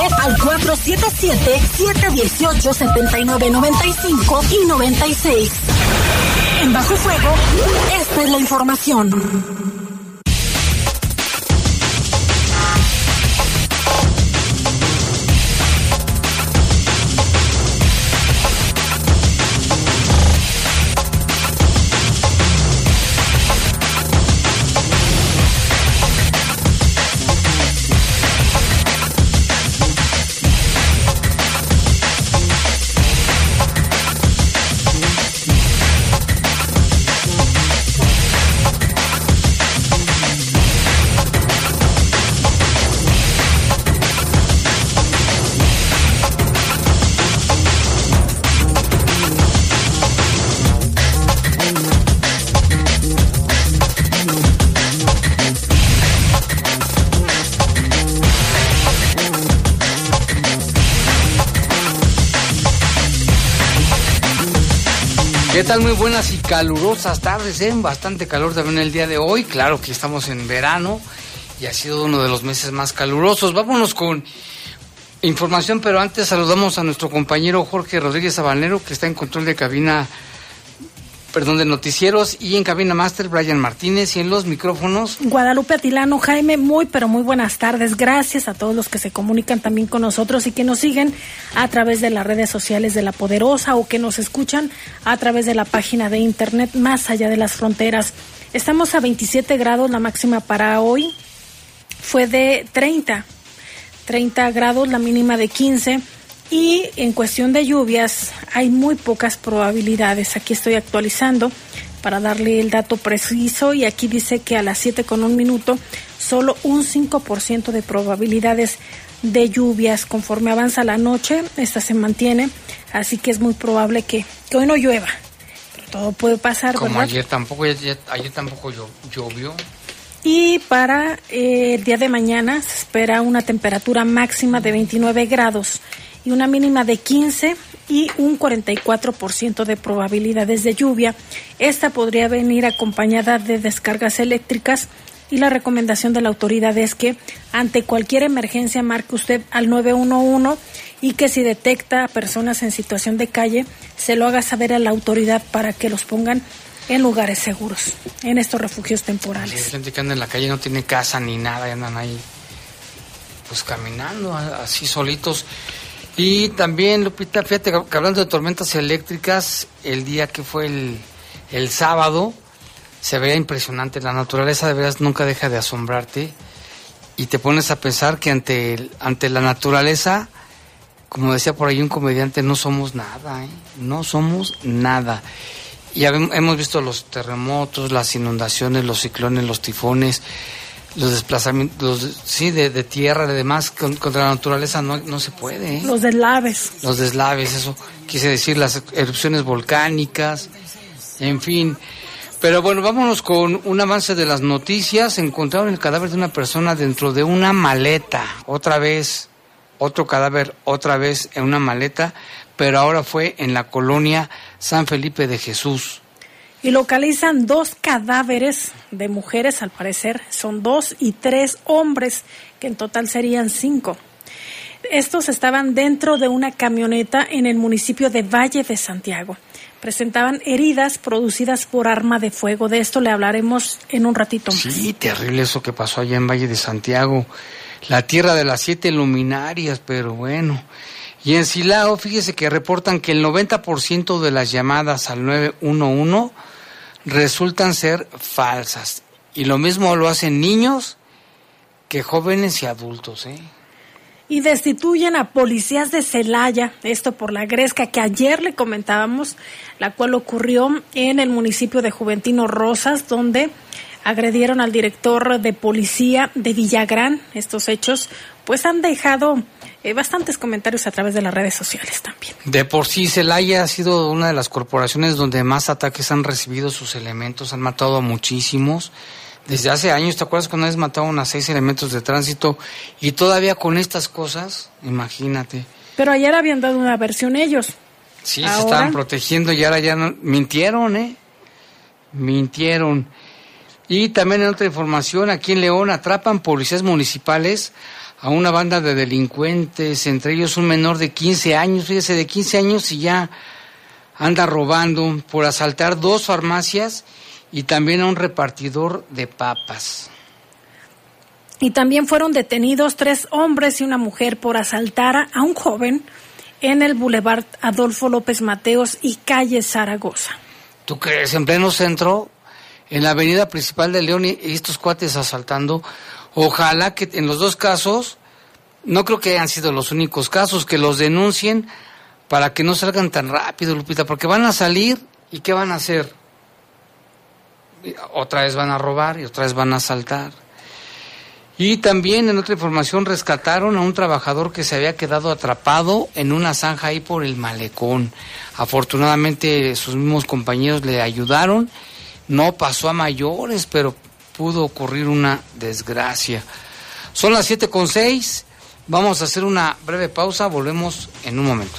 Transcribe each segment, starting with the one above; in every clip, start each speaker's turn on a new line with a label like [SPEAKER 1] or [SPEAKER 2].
[SPEAKER 1] Al 477-718-7995 y 96. En Bajo Fuego, esta es la información.
[SPEAKER 2] Muy buenas y calurosas tardes, ¿eh? Bastante calor también el día de hoy. Claro que estamos en verano y ha sido uno de los meses más calurosos. Vámonos con información, pero antes saludamos a nuestro compañero Jorge Rodríguez Sabanero, que está en control de cabina perdón, de noticieros y en cabina máster Brian Martínez y en los micrófonos.
[SPEAKER 3] Guadalupe Atilano, Jaime, muy pero muy buenas tardes. Gracias a todos los que se comunican también con nosotros y que nos siguen a través de las redes sociales de La Poderosa o que nos escuchan a través de la página de internet más allá de las fronteras. Estamos a 27 grados, la máxima para hoy fue de 30. 30 grados, la mínima de 15 y en cuestión de lluvias hay muy pocas probabilidades. Aquí estoy actualizando para darle el dato preciso y aquí dice que a las 7 con un minuto solo un 5% de probabilidades de lluvias. Conforme avanza la noche, esta se mantiene, así que es muy probable que, hoy no llueva. Pero todo puede pasar.
[SPEAKER 2] Como ayer tampoco, ayer, tampoco llovió.
[SPEAKER 3] Y para eh, el día de mañana se espera una temperatura máxima de 29 grados y una mínima de 15 y un 44% de probabilidades de lluvia. Esta podría venir acompañada de descargas eléctricas y la recomendación de la autoridad es que ante cualquier emergencia marque usted al 911 y que si detecta a personas en situación de calle se lo haga saber a la autoridad para que los pongan en lugares seguros, en estos refugios temporales.
[SPEAKER 2] Hay gente que anda en la calle no tiene casa ni nada y andan ahí pues caminando así solitos. Y también, Lupita, fíjate que hablando de tormentas eléctricas, el día que fue el, sábado, se veía impresionante. La naturaleza de veras nunca deja de asombrarte y te pones a pensar que ante, ante la naturaleza, como decía por ahí un comediante, no somos nada, ¿eh? no somos nada. Y hemos visto los terremotos, las inundaciones, los ciclones, los tifones, los desplazamientos, sí, de, de tierra, de demás, contra la naturaleza no, no se puede. ¿eh?
[SPEAKER 3] Los deslaves.
[SPEAKER 2] Los deslaves, eso quise decir, las erupciones volcánicas, en fin. Pero bueno, vámonos con un avance de las noticias. Encontraron el cadáver de una persona dentro de una maleta, otra vez, otro cadáver, otra vez en una maleta, pero ahora fue en la colonia San Felipe de Jesús
[SPEAKER 3] y localizan dos cadáveres de mujeres, al parecer son dos y tres hombres, que en total serían cinco. Estos estaban dentro de una camioneta en el municipio de Valle de Santiago. Presentaban heridas producidas por arma de fuego. De esto le hablaremos en un ratito más.
[SPEAKER 2] Sí, terrible eso que pasó allá en Valle de Santiago. La tierra de las siete luminarias, pero bueno. Y en Silao, fíjese que reportan que el 90% de las llamadas al 911 resultan ser falsas. Y lo mismo lo hacen niños que jóvenes y adultos. ¿eh?
[SPEAKER 3] Y destituyen a policías de Celaya, esto por la gresca que ayer le comentábamos, la cual ocurrió en el municipio de Juventino Rosas, donde agredieron al director de policía de Villagrán. Estos hechos pues han dejado eh, bastantes comentarios a través de las redes sociales también.
[SPEAKER 2] De por sí, Celaya ha sido una de las corporaciones donde más ataques han recibido sus elementos, han matado a muchísimos. Desde hace años, ¿te acuerdas cuando vez mataron a seis elementos de tránsito? Y todavía con estas cosas, imagínate.
[SPEAKER 3] Pero ayer habían dado una versión ellos.
[SPEAKER 2] Sí, se estaban protegiendo y ahora ya no, mintieron, ¿eh? Mintieron. Y también en otra información, aquí en León atrapan policías municipales a una banda de delincuentes, entre ellos un menor de 15 años, fíjese, de 15 años y ya anda robando por asaltar dos farmacias y también a un repartidor de papas.
[SPEAKER 3] Y también fueron detenidos tres hombres y una mujer por asaltar a un joven en el Boulevard Adolfo López Mateos y calle Zaragoza.
[SPEAKER 2] ¿Tú crees? En pleno centro, en la avenida principal de León y estos cuates asaltando. Ojalá que en los dos casos, no creo que hayan sido los únicos casos, que los denuncien para que no salgan tan rápido, Lupita, porque van a salir y ¿qué van a hacer? Otra vez van a robar y otra vez van a asaltar. Y también en otra información rescataron a un trabajador que se había quedado atrapado en una zanja ahí por el malecón. Afortunadamente sus mismos compañeros le ayudaron. No pasó a mayores, pero pudo ocurrir una desgracia. Son las siete con seis. Vamos a hacer una breve pausa. Volvemos en un momento.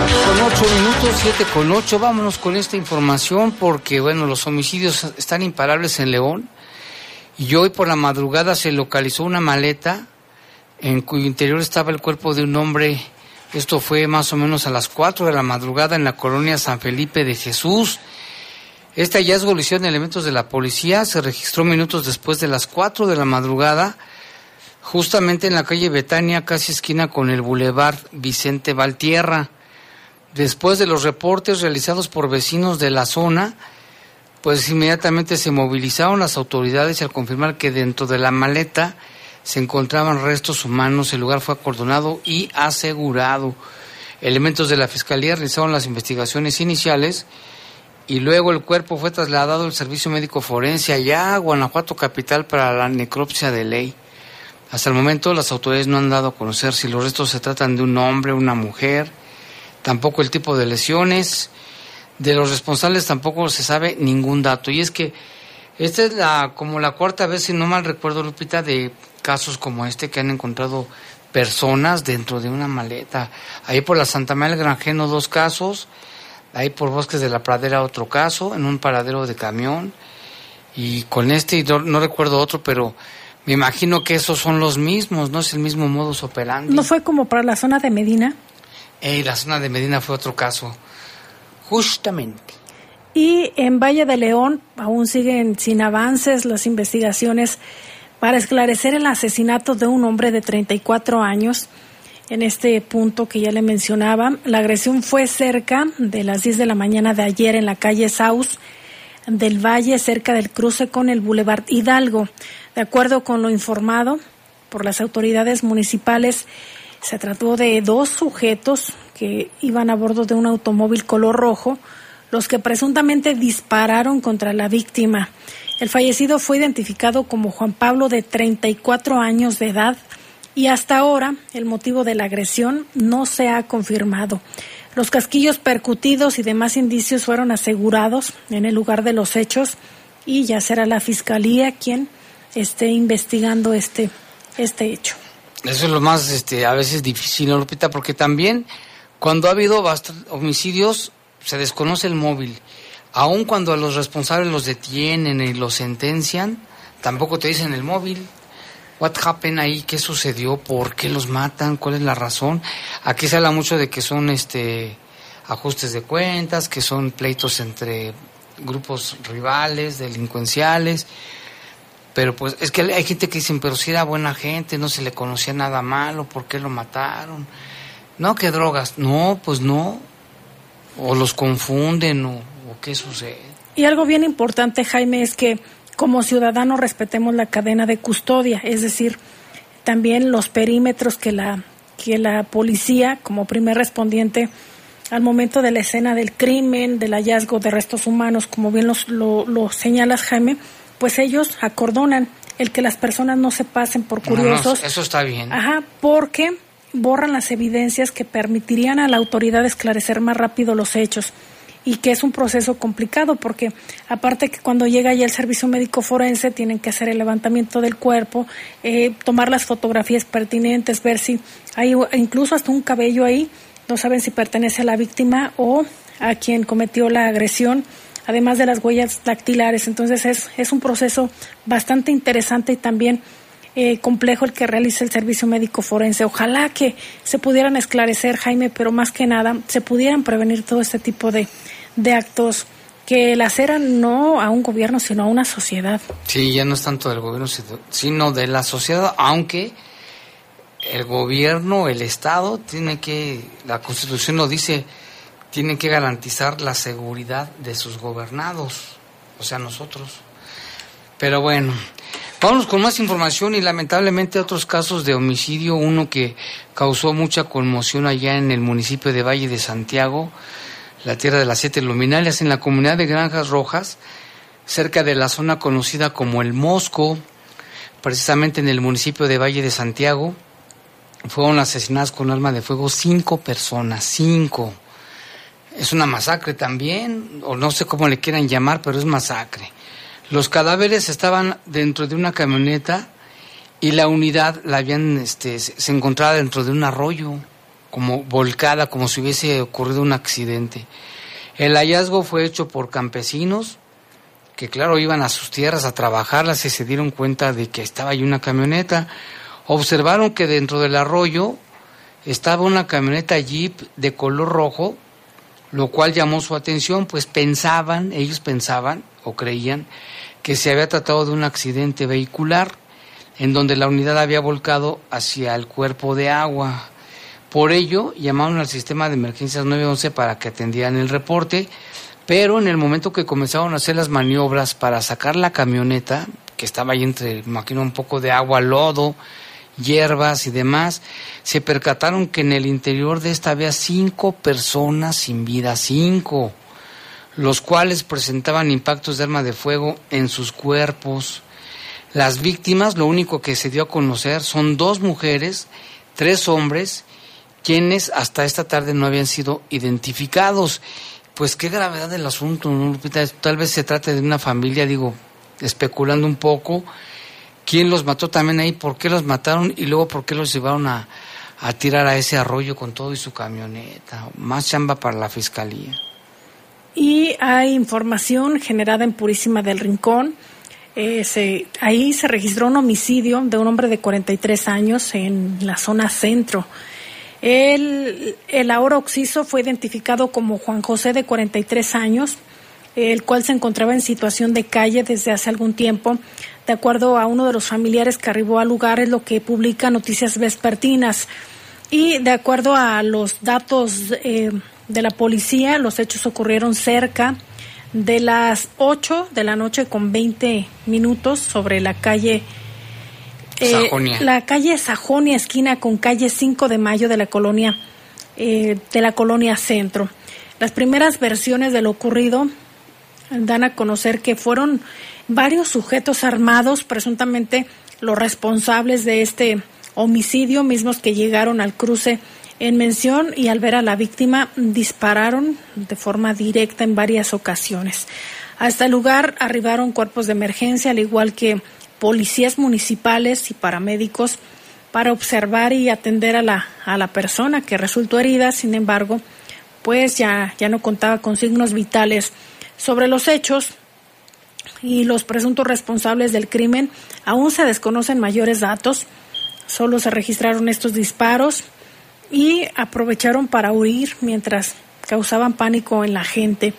[SPEAKER 2] Con ocho minutos, siete con ocho, vámonos con esta información porque, bueno, los homicidios están imparables en León y hoy por la madrugada se localizó una maleta en cuyo interior estaba el cuerpo de un hombre. Esto fue más o menos a las cuatro de la madrugada en la colonia San Felipe de Jesús. Este hallazgo lo hicieron elementos de la policía, se registró minutos después de las cuatro de la madrugada, justamente en la calle Betania, casi esquina con el bulevar Vicente Valtierra. Después de los reportes realizados por vecinos de la zona, pues inmediatamente se movilizaron las autoridades al confirmar que dentro de la maleta se encontraban restos humanos, el lugar fue acordonado y asegurado. Elementos de la Fiscalía realizaron las investigaciones iniciales y luego el cuerpo fue trasladado al Servicio Médico Forense allá a Guanajuato Capital para la necropsia de ley. Hasta el momento las autoridades no han dado a conocer si los restos se tratan de un hombre, una mujer, tampoco el tipo de lesiones. De los responsables tampoco se sabe ningún dato. Y es que esta es la como la cuarta vez, si no mal recuerdo, Lupita, de casos como este que han encontrado personas dentro de una maleta. Ahí por la Santa María del Granjeno dos casos, ahí por Bosques de la Pradera otro caso, en un paradero de camión. Y con este, no, no recuerdo otro, pero me imagino que esos son los mismos, no es el mismo modus operandi.
[SPEAKER 3] ¿No fue como para la zona de Medina?
[SPEAKER 2] Eh, la zona de Medina fue otro caso. Justamente.
[SPEAKER 3] Y en Valle de León aún siguen sin avances las investigaciones para esclarecer el asesinato de un hombre de 34 años. En este punto que ya le mencionaba, la agresión fue cerca de las 10 de la mañana de ayer en la calle Saus del Valle, cerca del cruce con el Boulevard Hidalgo. De acuerdo con lo informado por las autoridades municipales, se trató de dos sujetos que iban a bordo de un automóvil color rojo, los que presuntamente dispararon contra la víctima. El fallecido fue identificado como Juan Pablo de 34 años de edad y hasta ahora el motivo de la agresión no se ha confirmado. Los casquillos percutidos y demás indicios fueron asegurados en el lugar de los hechos y ya será la fiscalía quien esté investigando este, este hecho.
[SPEAKER 2] Eso es lo más este, a veces difícil, ¿no, Lupita? Porque también cuando ha habido homicidios se desconoce el móvil. Aun cuando a los responsables los detienen y los sentencian, tampoco te dicen el móvil. What happened ahí? ¿Qué sucedió? ¿Por qué los matan? ¿Cuál es la razón? Aquí se habla mucho de que son este ajustes de cuentas, que son pleitos entre grupos rivales, delincuenciales. Pero pues es que hay gente que dice, pero si era buena gente, no se le conocía nada malo, ¿por qué lo mataron? No, que drogas. No, pues no. O los confunden o, o qué sucede.
[SPEAKER 3] Y algo bien importante, Jaime, es que como ciudadanos respetemos la cadena de custodia, es decir, también los perímetros que la, que la policía, como primer respondiente, al momento de la escena del crimen, del hallazgo de restos humanos, como bien los, lo, lo señalas, Jaime, pues ellos acordonan el que las personas no se pasen por curiosos.
[SPEAKER 2] No, no, eso está bien.
[SPEAKER 3] Ajá, porque borran las evidencias que permitirían a la autoridad esclarecer más rápido los hechos y que es un proceso complicado porque aparte que cuando llega ya el servicio médico forense tienen que hacer el levantamiento del cuerpo, eh, tomar las fotografías pertinentes, ver si hay incluso hasta un cabello ahí, no saben si pertenece a la víctima o a quien cometió la agresión, además de las huellas dactilares. Entonces es, es un proceso bastante interesante y también eh, complejo el que realiza el servicio médico forense. Ojalá que se pudieran esclarecer, Jaime, pero más que nada se pudieran prevenir todo este tipo de, de actos que laceran no a un gobierno, sino a una sociedad.
[SPEAKER 2] Sí, ya no es tanto del gobierno, sino de la sociedad, aunque el gobierno, el Estado, tiene que, la Constitución lo dice, tiene que garantizar la seguridad de sus gobernados, o sea, nosotros. Pero bueno, vamos con más información y lamentablemente otros casos de homicidio, uno que causó mucha conmoción allá en el municipio de Valle de Santiago, la tierra de las siete luminarias, en la comunidad de Granjas Rojas, cerca de la zona conocida como El Mosco, precisamente en el municipio de Valle de Santiago, fueron asesinadas con arma de fuego cinco personas, cinco. Es una masacre también, o no sé cómo le quieran llamar, pero es masacre. Los cadáveres estaban dentro de una camioneta y la unidad la habían, este, se encontraba dentro de un arroyo como volcada, como si hubiese ocurrido un accidente. El hallazgo fue hecho por campesinos que claro iban a sus tierras a trabajarlas y se dieron cuenta de que estaba ahí una camioneta. Observaron que dentro del arroyo estaba una camioneta Jeep de color rojo, lo cual llamó su atención, pues pensaban, ellos pensaban o creían que se había tratado de un accidente vehicular en donde la unidad había volcado hacia el cuerpo de agua. Por ello, llamaron al sistema de emergencias 911 para que atendieran el reporte, pero en el momento que comenzaron a hacer las maniobras para sacar la camioneta, que estaba ahí entre, imagino, un poco de agua, lodo, hierbas y demás, se percataron que en el interior de esta había cinco personas sin vida, cinco, los cuales presentaban impactos de arma de fuego en sus cuerpos. Las víctimas, lo único que se dio a conocer, son dos mujeres, tres hombres quienes hasta esta tarde no habían sido identificados. Pues qué gravedad del asunto, ¿no, Tal vez se trate de una familia, digo, especulando un poco, quién los mató también ahí, por qué los mataron y luego por qué los llevaron a, a tirar a ese arroyo con todo y su camioneta. Más chamba para la fiscalía.
[SPEAKER 3] Y hay información generada en Purísima del Rincón. Eh, se, ahí se registró un homicidio de un hombre de 43 años en la zona centro el, el ahora occiso fue identificado como Juan José de 43 años, el cual se encontraba en situación de calle desde hace algún tiempo. De acuerdo a uno de los familiares que arribó al lugar, es lo que publica Noticias Vespertinas. Y de acuerdo a los datos eh, de la policía, los hechos ocurrieron cerca de las 8 de la noche con 20 minutos sobre la calle eh, la calle Sajonia, esquina con calle 5 de Mayo de la colonia, eh, de la colonia Centro. Las primeras versiones de lo ocurrido dan a conocer que fueron varios sujetos armados, presuntamente los responsables de este homicidio, mismos que llegaron al cruce en mención y al ver a la víctima dispararon de forma directa en varias ocasiones. A este lugar arribaron cuerpos de emergencia, al igual que policías municipales y paramédicos para observar y atender a la, a la persona que resultó herida, sin embargo, pues ya, ya no contaba con signos vitales sobre los hechos y los presuntos responsables del crimen. Aún se desconocen mayores datos, solo se registraron estos disparos y aprovecharon para huir mientras causaban pánico en la gente.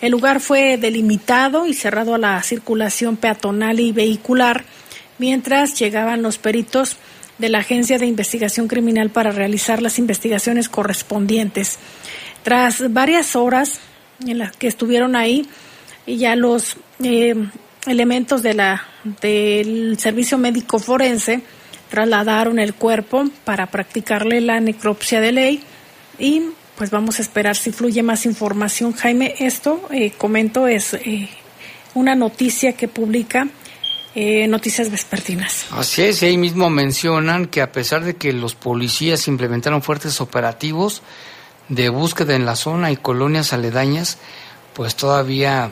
[SPEAKER 3] El lugar fue delimitado y cerrado a la circulación peatonal y vehicular, mientras llegaban los peritos de la Agencia de Investigación Criminal para realizar las investigaciones correspondientes. Tras varias horas en las que estuvieron ahí, ya los eh, elementos de la, del servicio médico forense trasladaron el cuerpo para practicarle la necropsia de ley y pues vamos a esperar si fluye más información. Jaime, esto, eh, comento, es eh, una noticia que publica eh, Noticias Vespertinas.
[SPEAKER 2] Así es, y ahí mismo mencionan que a pesar de que los policías implementaron fuertes operativos de búsqueda en la zona y colonias aledañas, pues todavía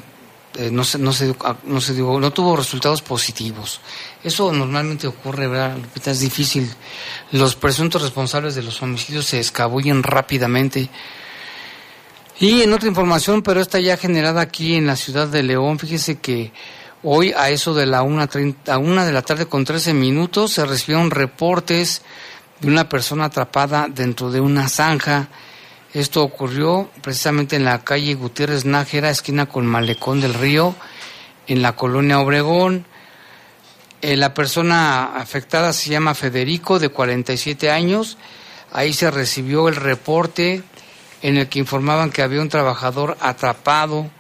[SPEAKER 2] eh, no se, no se, no se no tuvo resultados positivos. Eso normalmente ocurre, ¿verdad? Es difícil. Los presuntos responsables de los homicidios se escabullen rápidamente. Y en otra información, pero esta ya generada aquí en la ciudad de León, fíjese que hoy a eso de la una, a una de la tarde con 13 minutos se recibieron reportes de una persona atrapada dentro de una zanja esto ocurrió precisamente en la calle Gutiérrez Nájera, esquina con Malecón del Río, en la colonia Obregón. Eh, la persona afectada se llama Federico, de 47 años. Ahí se recibió el reporte en el que informaban que había un trabajador atrapado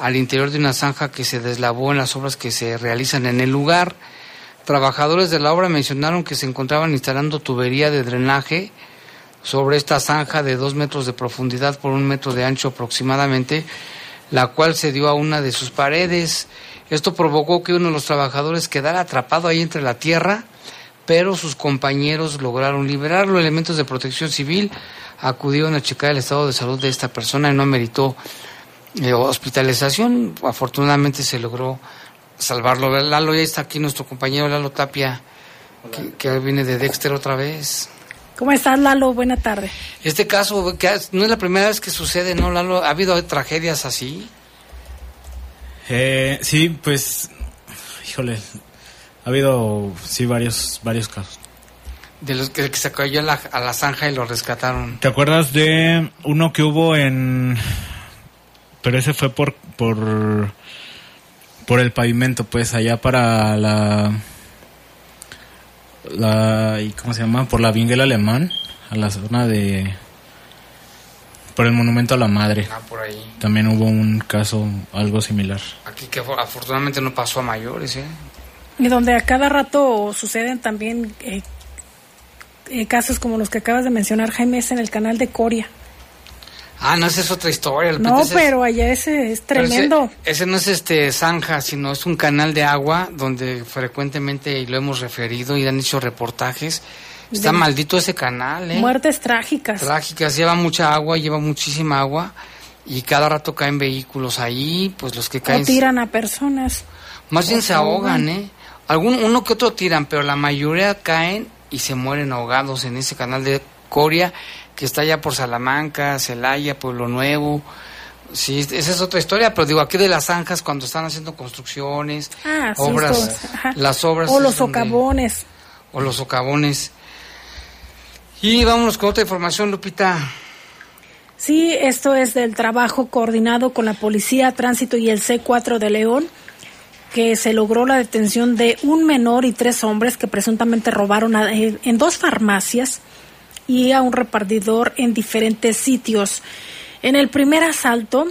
[SPEAKER 2] al interior de una zanja que se deslavó en las obras que se realizan en el lugar. Trabajadores de la obra mencionaron que se encontraban instalando tubería de drenaje sobre esta zanja de dos metros de profundidad por un metro de ancho aproximadamente, la cual se dio a una de sus paredes. Esto provocó que uno de los trabajadores quedara atrapado ahí entre la tierra, pero sus compañeros lograron liberarlo. Elementos de protección civil acudieron a checar el estado de salud de esta persona y no meritó eh, hospitalización. Afortunadamente se logró salvarlo. Lalo, ya está aquí nuestro compañero Lalo Tapia, que, que viene de Dexter otra vez.
[SPEAKER 3] ¿Cómo estás, Lalo? Buena tarde.
[SPEAKER 2] Este caso, que no es la primera vez que sucede, ¿no, Lalo? ¿Ha habido tragedias así?
[SPEAKER 4] Eh, sí, pues, híjole, ha habido, sí, varios, varios casos.
[SPEAKER 2] De los que, se cayó a la, a la zanja y lo rescataron.
[SPEAKER 4] ¿Te acuerdas de uno que hubo en... Pero ese fue por, por, por el pavimento, pues, allá para la la y cómo se llama por la Vinguela Alemán a la zona de por el monumento a la madre
[SPEAKER 2] ah, por ahí.
[SPEAKER 4] también hubo un caso algo similar
[SPEAKER 2] aquí que afortunadamente no pasó a mayores ¿eh?
[SPEAKER 3] y donde a cada rato suceden también eh, eh, casos como los que acabas de mencionar Jaime es en el canal de Coria
[SPEAKER 2] Ah, no, esa es otra historia.
[SPEAKER 3] no, pero allá ese es tremendo.
[SPEAKER 2] Ese, no es este zanja, sino es un canal de agua donde frecuentemente, lo hemos referido y han hecho reportajes, está maldito ese canal. ¿eh?
[SPEAKER 3] Muertes trágicas.
[SPEAKER 2] Trágicas, lleva mucha agua, lleva muchísima agua y cada rato caen vehículos ahí, pues los que caen...
[SPEAKER 3] O tiran a personas.
[SPEAKER 2] Más bien se ahogan, ¿eh? Algún, uno que otro tiran, pero la mayoría caen y se mueren ahogados en ese canal de Coria que está allá por Salamanca, Celaya, Pueblo Nuevo. Sí, esa es otra historia, pero digo, aquí de las zanjas, cuando están haciendo construcciones,
[SPEAKER 3] ah,
[SPEAKER 2] obras, las obras.
[SPEAKER 3] O los socavones.
[SPEAKER 2] o los socavones. Y vámonos con otra información, Lupita.
[SPEAKER 3] Sí, esto es del trabajo coordinado con la Policía, Tránsito y el C4 de León, que se logró la detención de un menor y tres hombres que presuntamente robaron en dos farmacias y a un repartidor en diferentes sitios. En el primer asalto,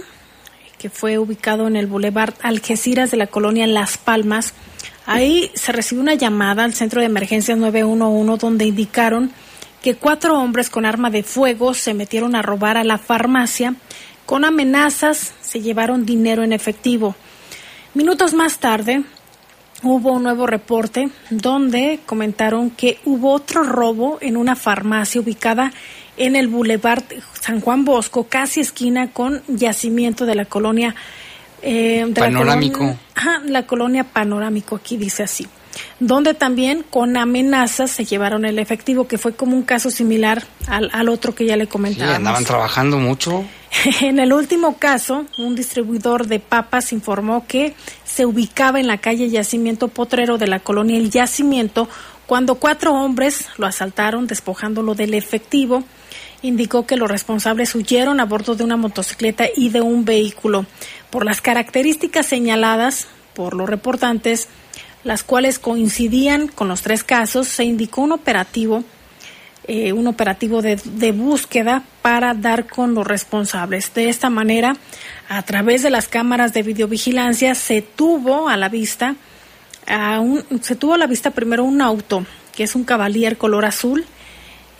[SPEAKER 3] que fue ubicado en el Boulevard Algeciras de la colonia Las Palmas, ahí se recibió una llamada al centro de emergencias 911 donde indicaron que cuatro hombres con arma de fuego se metieron a robar a la farmacia. Con amenazas se llevaron dinero en efectivo. Minutos más tarde, hubo un nuevo reporte donde comentaron que hubo otro robo en una farmacia ubicada en el Boulevard San Juan Bosco, casi esquina con yacimiento de la colonia
[SPEAKER 2] eh, Panorámico.
[SPEAKER 3] La colonia, Panorámico, aquí dice así, donde también con amenazas se llevaron el efectivo, que fue como un caso similar al, al otro que ya le comentaba.
[SPEAKER 2] andaban trabajando mucho.
[SPEAKER 3] En el último caso, un distribuidor de papas informó que se ubicaba en la calle Yacimiento Potrero de la colonia El Yacimiento cuando cuatro hombres lo asaltaron despojándolo del efectivo. Indicó que los responsables huyeron a bordo de una motocicleta y de un vehículo. Por las características señaladas por los reportantes, las cuales coincidían con los tres casos, se indicó un operativo eh, un operativo de, búsqueda para dar con los responsables. De esta manera, a través de las cámaras de videovigilancia, se tuvo a la vista, a un, se tuvo a la vista primero un auto, que es un Cavalier color azul.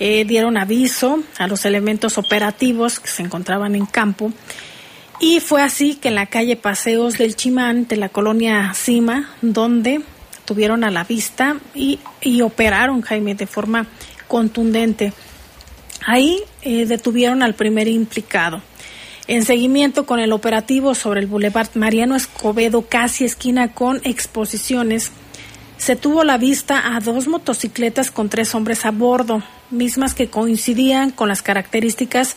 [SPEAKER 3] Eh, dieron aviso a los elementos operativos que se encontraban en campo. Y fue así que en la calle Paseos del Chimán, de la colonia Cima, donde tuvieron a la vista y, y operaron, Jaime, de forma contundente. Ahí eh, detuvieron al primer implicado. En seguimiento con el operativo sobre el Boulevard Mariano Escobedo, casi esquina con exposiciones, se tuvo la vista a dos motocicletas con tres hombres a bordo, mismas que coincidían con las características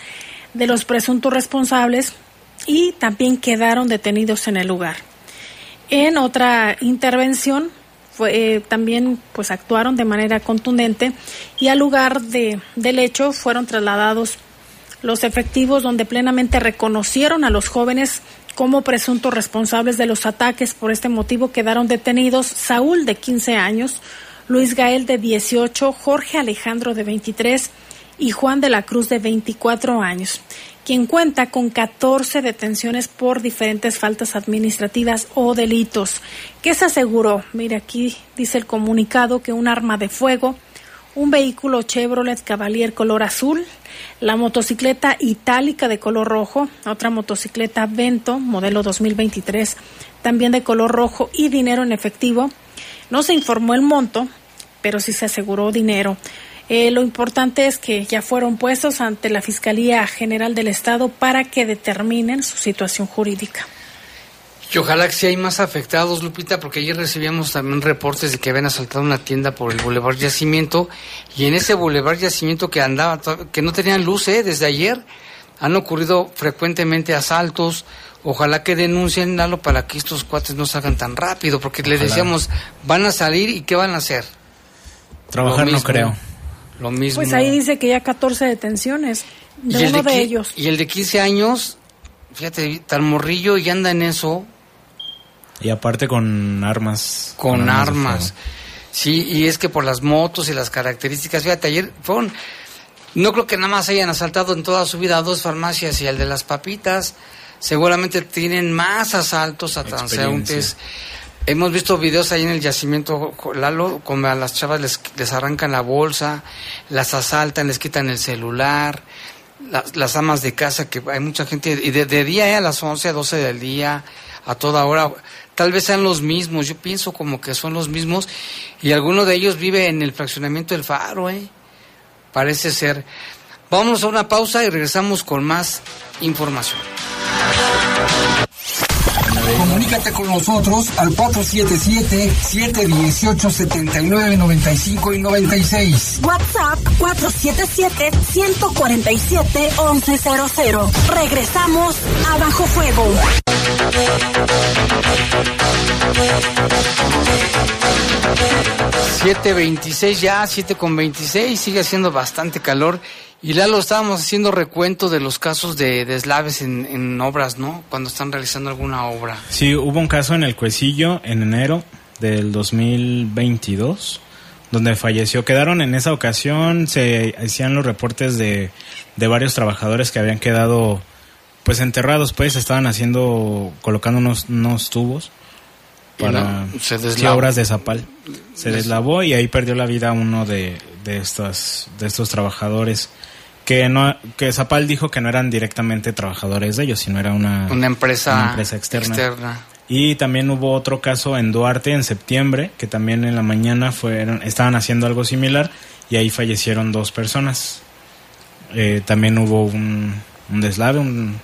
[SPEAKER 3] de los presuntos responsables y también quedaron detenidos en el lugar. En otra intervención fue, eh, también pues actuaron de manera contundente y al lugar de, del hecho fueron trasladados los efectivos donde plenamente reconocieron a los jóvenes como presuntos responsables de los ataques. Por este motivo quedaron detenidos Saúl de 15 años, Luis Gael de 18, Jorge Alejandro de 23 y Juan de la Cruz de 24 años quien cuenta con 14 detenciones por diferentes faltas administrativas o delitos. ¿Qué se aseguró? Mire, aquí dice el comunicado que un arma de fuego, un vehículo Chevrolet Cavalier color azul, la motocicleta itálica de color rojo, otra motocicleta Vento, modelo 2023, también de color rojo y dinero en efectivo. No se informó el monto, pero sí se aseguró dinero. Eh, lo importante es que ya fueron puestos ante la Fiscalía General del Estado para que determinen su situación jurídica.
[SPEAKER 2] Y ojalá que sí hay más afectados, Lupita, porque ayer recibíamos también reportes de que habían asaltado una tienda por el Boulevard Yacimiento y en ese Boulevard Yacimiento que andaba, que no tenían luz ¿eh? desde ayer, han ocurrido frecuentemente asaltos. Ojalá que denuncien, Lalo, para que estos cuates no salgan tan rápido, porque le decíamos, van a salir y ¿qué van a hacer?
[SPEAKER 4] Trabajar no creo.
[SPEAKER 2] Lo mismo.
[SPEAKER 3] Pues ahí dice que ya 14 detenciones de uno de, ellos.
[SPEAKER 2] Y el de 15 años, fíjate, tan morrillo y anda en eso.
[SPEAKER 4] Y aparte con armas.
[SPEAKER 2] Con, armas. Sí, y es que por las motos y las características, fíjate, ayer fueron, no creo que nada más hayan asaltado en toda su vida dos farmacias y el de las papitas, seguramente tienen más asaltos a transeúntes. Hemos visto videos ahí en el yacimiento, Lalo, como a las chavas les, arrancan la bolsa, las asaltan, les quitan el celular, las, amas de casa, que hay mucha gente, y de, día eh, a las 11, 12 del día, a toda hora, tal vez sean los mismos, yo pienso como que son los mismos, y alguno de ellos vive en el fraccionamiento del Faro, ¿eh? Parece ser. Vamos a una pausa y regresamos con más información.
[SPEAKER 5] Comunícate con nosotros al 477-718-7995 y 96.
[SPEAKER 1] WhatsApp 477-147-1100. Regresamos a Bajo Fuego.
[SPEAKER 2] 7.26 ya, 7 con 26, sigue haciendo bastante calor y Lalo, estábamos haciendo recuento de los casos de deslaves en, obras, ¿no? Cuando están realizando alguna obra.
[SPEAKER 4] Sí, hubo un caso en el Cuecillo en enero del 2022 donde falleció. Quedaron en esa ocasión, se hacían los reportes de, de varios trabajadores que habían quedado pues enterrados, pues estaban haciendo, colocando unos, unos tubos para obras de zapal. Se deslavó y ahí perdió la vida uno de, de, estos, de estos trabajadores que no que Zapal dijo que no eran directamente trabajadores de ellos, sino era una,
[SPEAKER 2] una empresa,
[SPEAKER 4] empresa externa. Y también hubo otro caso en Duarte en septiembre, que también en la mañana fueron, estaban haciendo algo similar y ahí fallecieron dos personas. Eh, también hubo un, un deslave, un,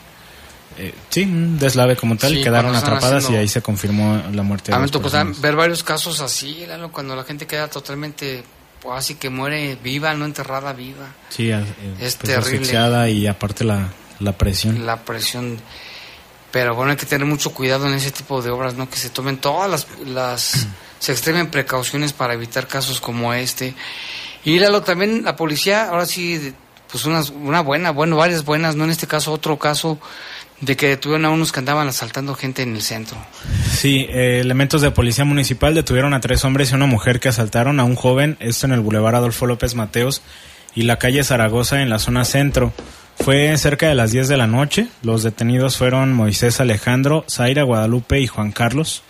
[SPEAKER 4] eh, sí, un deslave como tal, quedaron atrapadas y ahí se confirmó la muerte.
[SPEAKER 2] A mí me tocó ver varios casos así, cuando la gente queda totalmente pues así que muere viva, no enterrada viva.
[SPEAKER 4] Sí, eh, es pues, terrible. y aparte la, la presión.
[SPEAKER 2] La presión. Pero bueno, hay que tener mucho cuidado en ese tipo de obras, ¿no? Que se tomen todas las, las se extremen precauciones para evitar casos como este. Y lo también la policía, ahora sí, pues una, una buena, bueno, varias buenas, no en este caso, otro caso de que detuvieron a unos que andaban asaltando gente en el centro.
[SPEAKER 4] Sí, eh, elementos de policía municipal detuvieron a tres hombres y una mujer que asaltaron a un joven, esto en el Boulevard Adolfo López Mateos y la calle Zaragoza en la zona centro. Fue cerca de las 10 de la noche. Los detenidos fueron Moisés Alejandro, Zaira Guadalupe y Juan Carlos,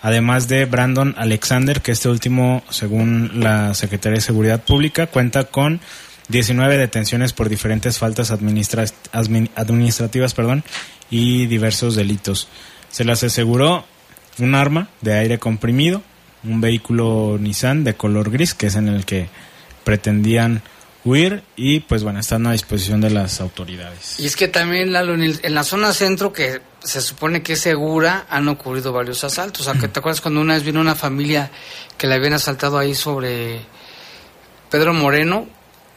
[SPEAKER 4] además de Brandon Alexander, que este último, según la Secretaría de Seguridad Pública, cuenta con 19 detenciones por diferentes faltas administrativas perdón, y diversos delitos. Se les aseguró un arma de aire comprimido, un vehículo Nissan de color gris, que es en el que pretendían huir y pues bueno, están a disposición de las autoridades.
[SPEAKER 2] Y es que también Lalo, en, la zona centro, que se supone que es segura, han ocurrido varios asaltos. Sea, que ¿Te acuerdas cuando una vez vino una familia que le habían asaltado ahí sobre Pedro Moreno?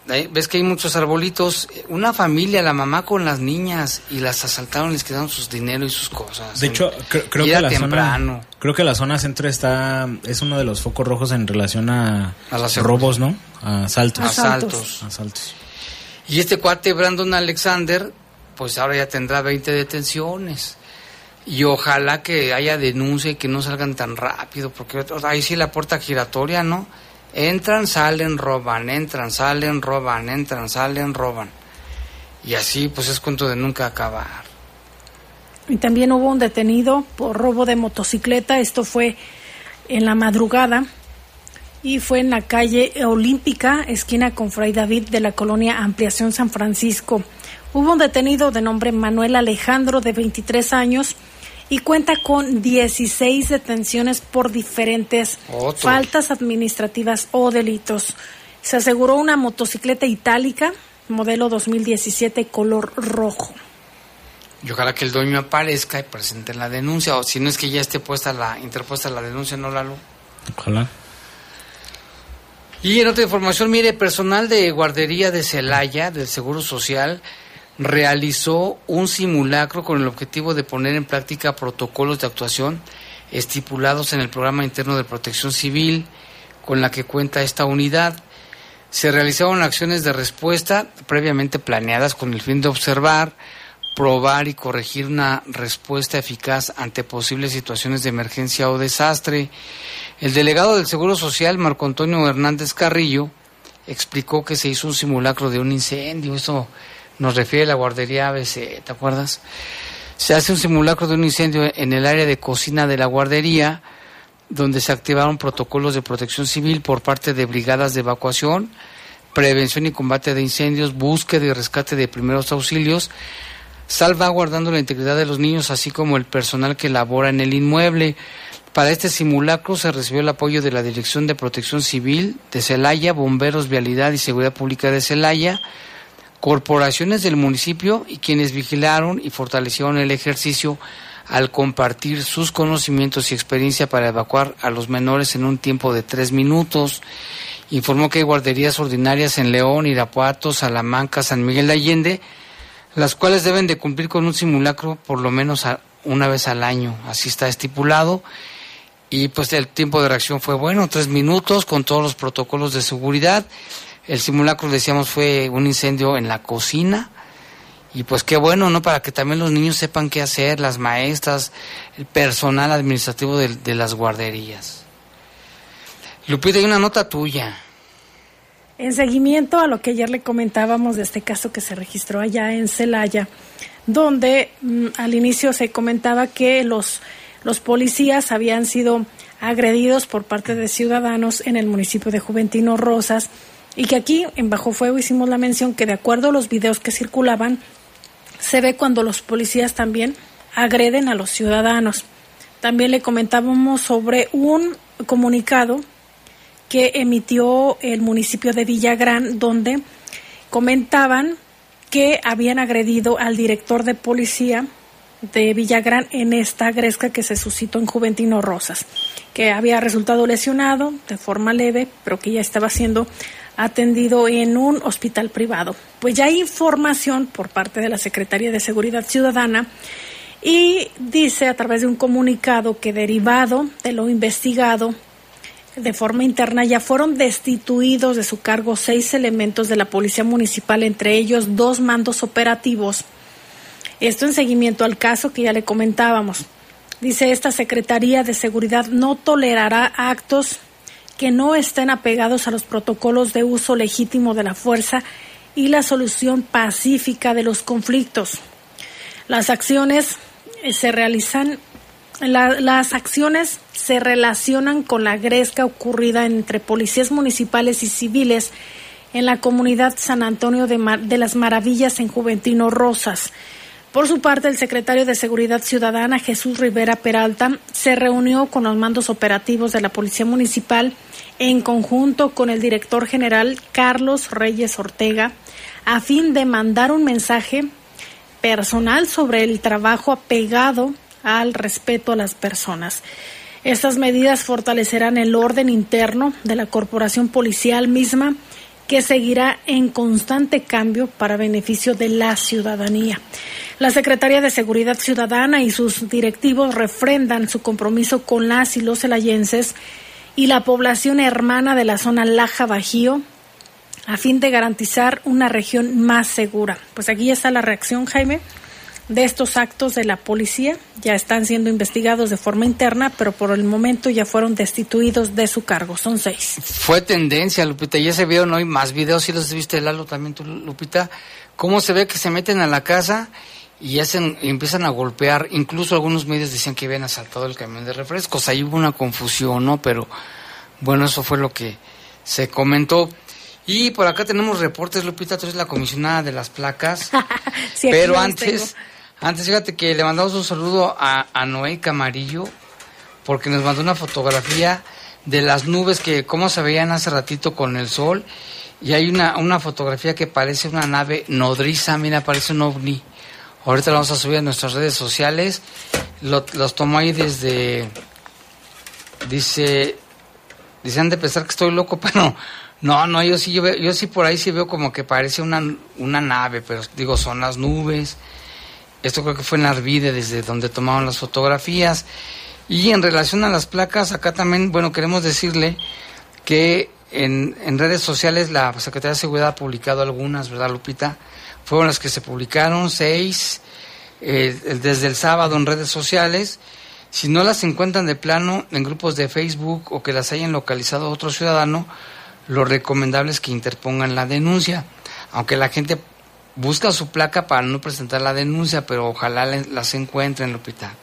[SPEAKER 2] Ves que hay muchos arbolitos. Una familia, la mamá con las niñas, y las asaltaron, les quedaron sus dinero y sus cosas.
[SPEAKER 4] De hecho, cre- creo que la
[SPEAKER 2] temprano.
[SPEAKER 4] zona creo que la zona centro está es uno de los focos rojos en relación a,
[SPEAKER 2] A las
[SPEAKER 4] robos, ¿no? A asaltos.
[SPEAKER 3] Asaltos.
[SPEAKER 2] asaltos.
[SPEAKER 4] Asaltos.
[SPEAKER 2] Y este cuate Brandon Alexander, pues ahora ya tendrá 20 detenciones. Y ojalá que haya denuncia y que no salgan tan rápido, porque ahí sí la puerta giratoria, ¿no? Entran, salen, roban, entran, salen, roban, entran, salen, roban. Y así pues es cuento de nunca acabar.
[SPEAKER 3] Y también hubo un detenido por robo de motocicleta. Esto fue en la madrugada y fue en la calle Olímpica, esquina con Fray David de la colonia Ampliación San Francisco. Hubo un detenido de nombre Manuel Alejandro de 23 años y cuenta con 16 detenciones por diferentes
[SPEAKER 2] Otro.
[SPEAKER 3] faltas administrativas o delitos. Se aseguró una motocicleta itálica, modelo 2017, color rojo.
[SPEAKER 2] Y ojalá que el dueño aparezca y presente la denuncia, o si no es que ya esté puesta la, interpuesta la denuncia, ¿no, Lalo?
[SPEAKER 4] Ojalá.
[SPEAKER 2] Y en otra información, mire, personal de guardería de Celaya, del Seguro Social, realizó un simulacro con el objetivo de poner en práctica protocolos de actuación estipulados en el programa interno de protección civil con la que cuenta esta unidad. Se realizaron acciones de respuesta previamente planeadas con el fin de observar, probar y corregir una respuesta eficaz ante posibles situaciones de emergencia o desastre. El delegado del Seguro Social, Marco Antonio Hernández Carrillo, explicó que se hizo un simulacro de un incendio. Esto nos refiere la guardería ABC, ¿te acuerdas? Se hace un simulacro de un incendio en el área de cocina de la guardería, donde se activaron protocolos de protección civil por parte de brigadas de evacuación, prevención y combate de incendios, búsqueda y rescate de primeros auxilios, salvaguardando la integridad de los niños, así como el personal que labora en el inmueble. Para este simulacro se recibió el apoyo de la Dirección de Protección Civil de Celaya, Bomberos, Vialidad y Seguridad Pública de Celaya, corporaciones del municipio y quienes vigilaron y fortalecieron el ejercicio al compartir sus conocimientos y experiencia para evacuar a los menores en un tiempo de tres minutos. Informó que hay guarderías ordinarias en León, Irapuato, Salamanca, San Miguel de Allende, las cuales deben de cumplir con un simulacro por lo menos una vez al año. Así está estipulado. Y pues el tiempo de reacción fue bueno, tres minutos con todos los protocolos de seguridad. El simulacro, decíamos, fue un incendio en la cocina. Y pues qué bueno, ¿no? Para que también los niños sepan qué hacer, las maestras, el personal administrativo de, de las guarderías. Lupita, hay una nota tuya.
[SPEAKER 3] En seguimiento a lo que ayer le comentábamos de este caso que se registró allá en Celaya, donde mm, al inicio se comentaba que los, los policías habían sido agredidos por parte de ciudadanos en el municipio de Juventino Rosas y que aquí en Bajo Fuego hicimos la mención que de acuerdo a los videos que circulaban, se ve cuando los policías también agreden a los ciudadanos. También le comentábamos sobre un comunicado que emitió el municipio de Villagrán, donde comentaban que habían agredido al director de policía de Villagrán en esta gresca que se suscitó en Juventino Rosas, que había resultado lesionado de forma leve, pero que ya estaba siendo atendido en un hospital privado. Pues ya hay información por parte de la Secretaría de Seguridad Ciudadana y dice a través de un comunicado que derivado de lo investigado de forma interna ya fueron destituidos de su cargo seis elementos de la Policía Municipal, entre ellos dos mandos operativos. Esto en seguimiento al caso que ya le comentábamos. Dice esta Secretaría de Seguridad no tolerará actos que no estén apegados a los protocolos de uso legítimo de la fuerza y la solución pacífica de los conflictos. Las acciones eh, se realizan la- las acciones se relacionan con la gresca ocurrida entre policías municipales y civiles en la comunidad San Antonio de las Maravillas en Juventino Rosas. Por su parte, el secretario de Seguridad Ciudadana, Jesús Rivera Peralta, se reunió con los mandos operativos de la Policía Municipal en conjunto con el director general Carlos Reyes Ortega, a fin de mandar un mensaje personal sobre el trabajo apegado al respeto a las personas. Estas medidas fortalecerán el orden interno de la corporación policial misma que seguirá en constante cambio para beneficio de la ciudadanía. La Secretaría de Seguridad Ciudadana y sus directivos refrendan su compromiso con las y los celayenses y la población hermana de la zona Laja Bajío a fin de garantizar una región más segura. Pues aquí está la reacción, Jaime de estos actos de la policía ya están siendo investigados de forma interna, pero por el momento ya fueron destituidos de su cargo. Son seis.
[SPEAKER 2] Fue tendencia, Lupita. Ya se vieron hoy más videos, si los viste, Lalo, también tú, Lupita. Cómo se ve que se meten a la casa y hacen, empiezan a golpear. Incluso algunos medios decían que habían asaltado el camión de refrescos. Ahí hubo una confusión, ¿no? Pero bueno, eso fue lo que se comentó. Y por acá tenemos reportes, Lupita, tú eres la comisionada de las placas. pero antes, antes, fíjate que le mandamos un saludo a, a Noé Camarillo, porque nos mandó una fotografía de las nubes que cómo se veían hace ratito con el sol. Y hay una, una fotografía que parece una nave nodriza, mira, parece un ovni. Ahorita la vamos a subir a nuestras redes sociales. los tomó ahí desde... Dice... Dicen de pensar que estoy loco, pero no, no, yo sí, yo, yo sí por ahí sí veo como que parece una, una nave, pero digo, son las nubes. Esto creo que fue en Arvide, desde donde tomaron las fotografías. Y en relación a las placas, acá también, bueno, queremos decirle que en, en redes sociales la Secretaría de Seguridad ha publicado algunas, ¿verdad, Lupita? Fueron las que se publicaron, seis, eh, desde el sábado en redes sociales. Si no las encuentran de plano en grupos de Facebook o que las hayan localizado otro ciudadano, lo recomendable es que interpongan la denuncia. Aunque la gente busca su placa para no presentar la denuncia, pero ojalá las encuentren, Lupita.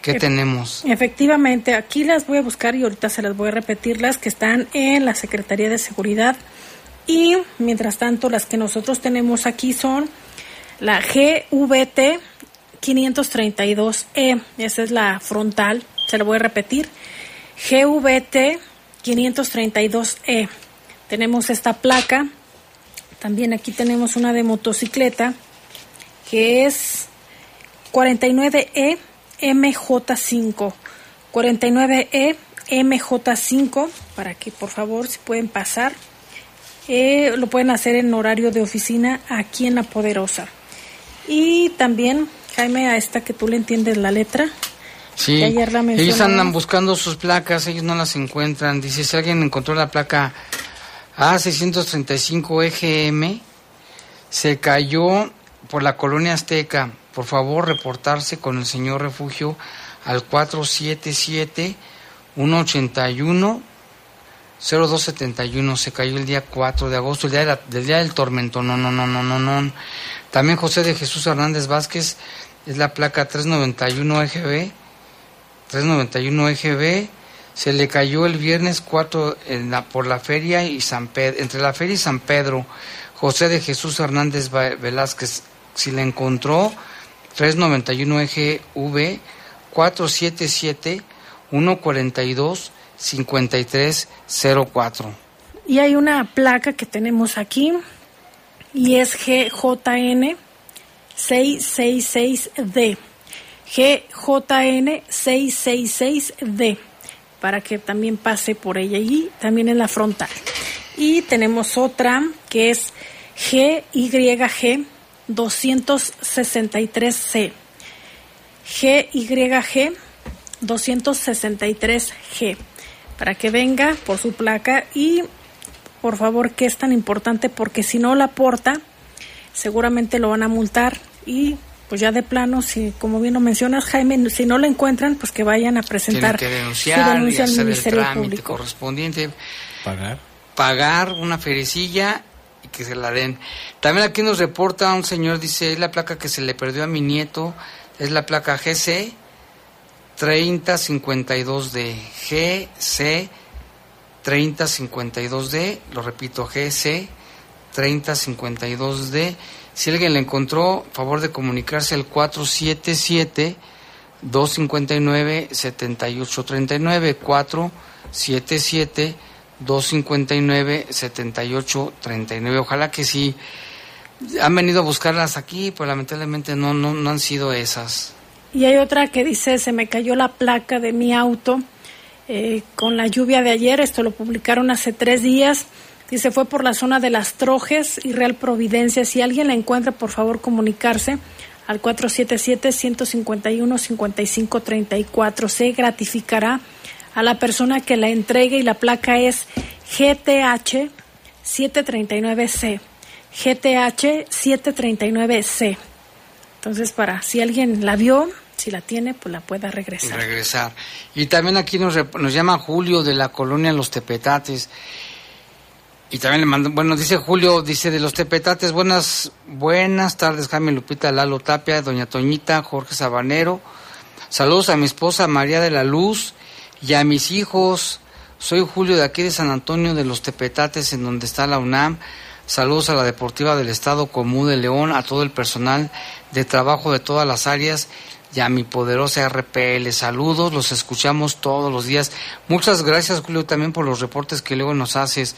[SPEAKER 2] ¿Qué tenemos?
[SPEAKER 3] Efectivamente, aquí las voy a buscar y ahorita se las voy a repetir, las que están en la Secretaría de Seguridad. Y mientras tanto, las que nosotros tenemos aquí son la GVT 532E, esa es la frontal, se la voy a repetir. GVT 532E. Tenemos esta placa también aquí tenemos una de motocicleta que es 49E MJ5. 49E MJ5 para que por favor si pueden pasar. Eh, lo pueden hacer en horario de oficina aquí en La Poderosa. Y también, Jaime, a esta que tú le entiendes la letra.
[SPEAKER 2] Sí, ellos andan buscando sus placas, ellos no las encuentran. Dice, si alguien encontró la placa a635 EGM se cayó por la colonia azteca. Por favor, reportarse con el señor refugio al 477 181 0271. Se cayó el día 4 de agosto, el día del día del tormento. No, no, no, no, no, no. También José de Jesús Hernández Vázquez es la placa 391 EGB. 391 EGB se le cayó el viernes 4 en la, por la feria y San Pedro, entre la feria y San Pedro, José de Jesús Hernández Velázquez, si le encontró 391 EGV 477 142 5304.
[SPEAKER 3] Y hay una placa que tenemos aquí y es GJN 666D. GJN 666D para que también pase por ella y también en la frontal. Y tenemos otra que es GYG 263C. GYG 263G. Para que venga por su placa y por favor que es tan importante porque si no la porta seguramente lo van a multar y pues ya de plano, si como bien lo mencionas, Jaime, si no lo encuentran, pues que vayan a presentar
[SPEAKER 2] que denunciar su denuncia al Ministerio el trámite Público. correspondiente.
[SPEAKER 4] Pagar.
[SPEAKER 2] Pagar una ferecilla y que se la den. También aquí nos reporta un señor, dice, es la placa que se le perdió a mi nieto, es la placa GC 3052D. GC 3052D, lo repito, GC 3052D Si alguien la encontró, favor de comunicarse al 477 259 7839 477 259 7839. Ojalá que sí han venido a buscarlas aquí, pero lamentablemente no no no han sido esas.
[SPEAKER 3] Y hay otra que dice, se me cayó la placa de mi auto eh, con la lluvia de ayer, esto lo publicaron hace tres días. Dice, fue por la zona de las Trojes y Real Providencia. Si alguien la encuentra, por favor, comunicarse al 477-151-5534. Se gratificará a la persona que la entregue y la placa es GTH 739C. GTH 739C. Entonces, para si alguien la vio, si la tiene, pues la pueda regresar.
[SPEAKER 2] Regresar. Y también aquí nos, nos llama Julio de la colonia Los Tepetates. Y también le mando, bueno, dice Julio, dice de los Tepetates, buenas, buenas tardes, Jaime Lupita, Lalo Tapia, Doña Toñita, Jorge Sabanero. Saludos a mi esposa María de la Luz y a mis hijos. Soy Julio de aquí de San Antonio de los Tepetates, en donde está la UNAM. Saludos a la Deportiva del Estado Común de León, a todo el personal de trabajo de todas las áreas y a mi poderosa RPL. Saludos, los escuchamos todos los días. Muchas gracias, Julio, también por los reportes que luego nos haces.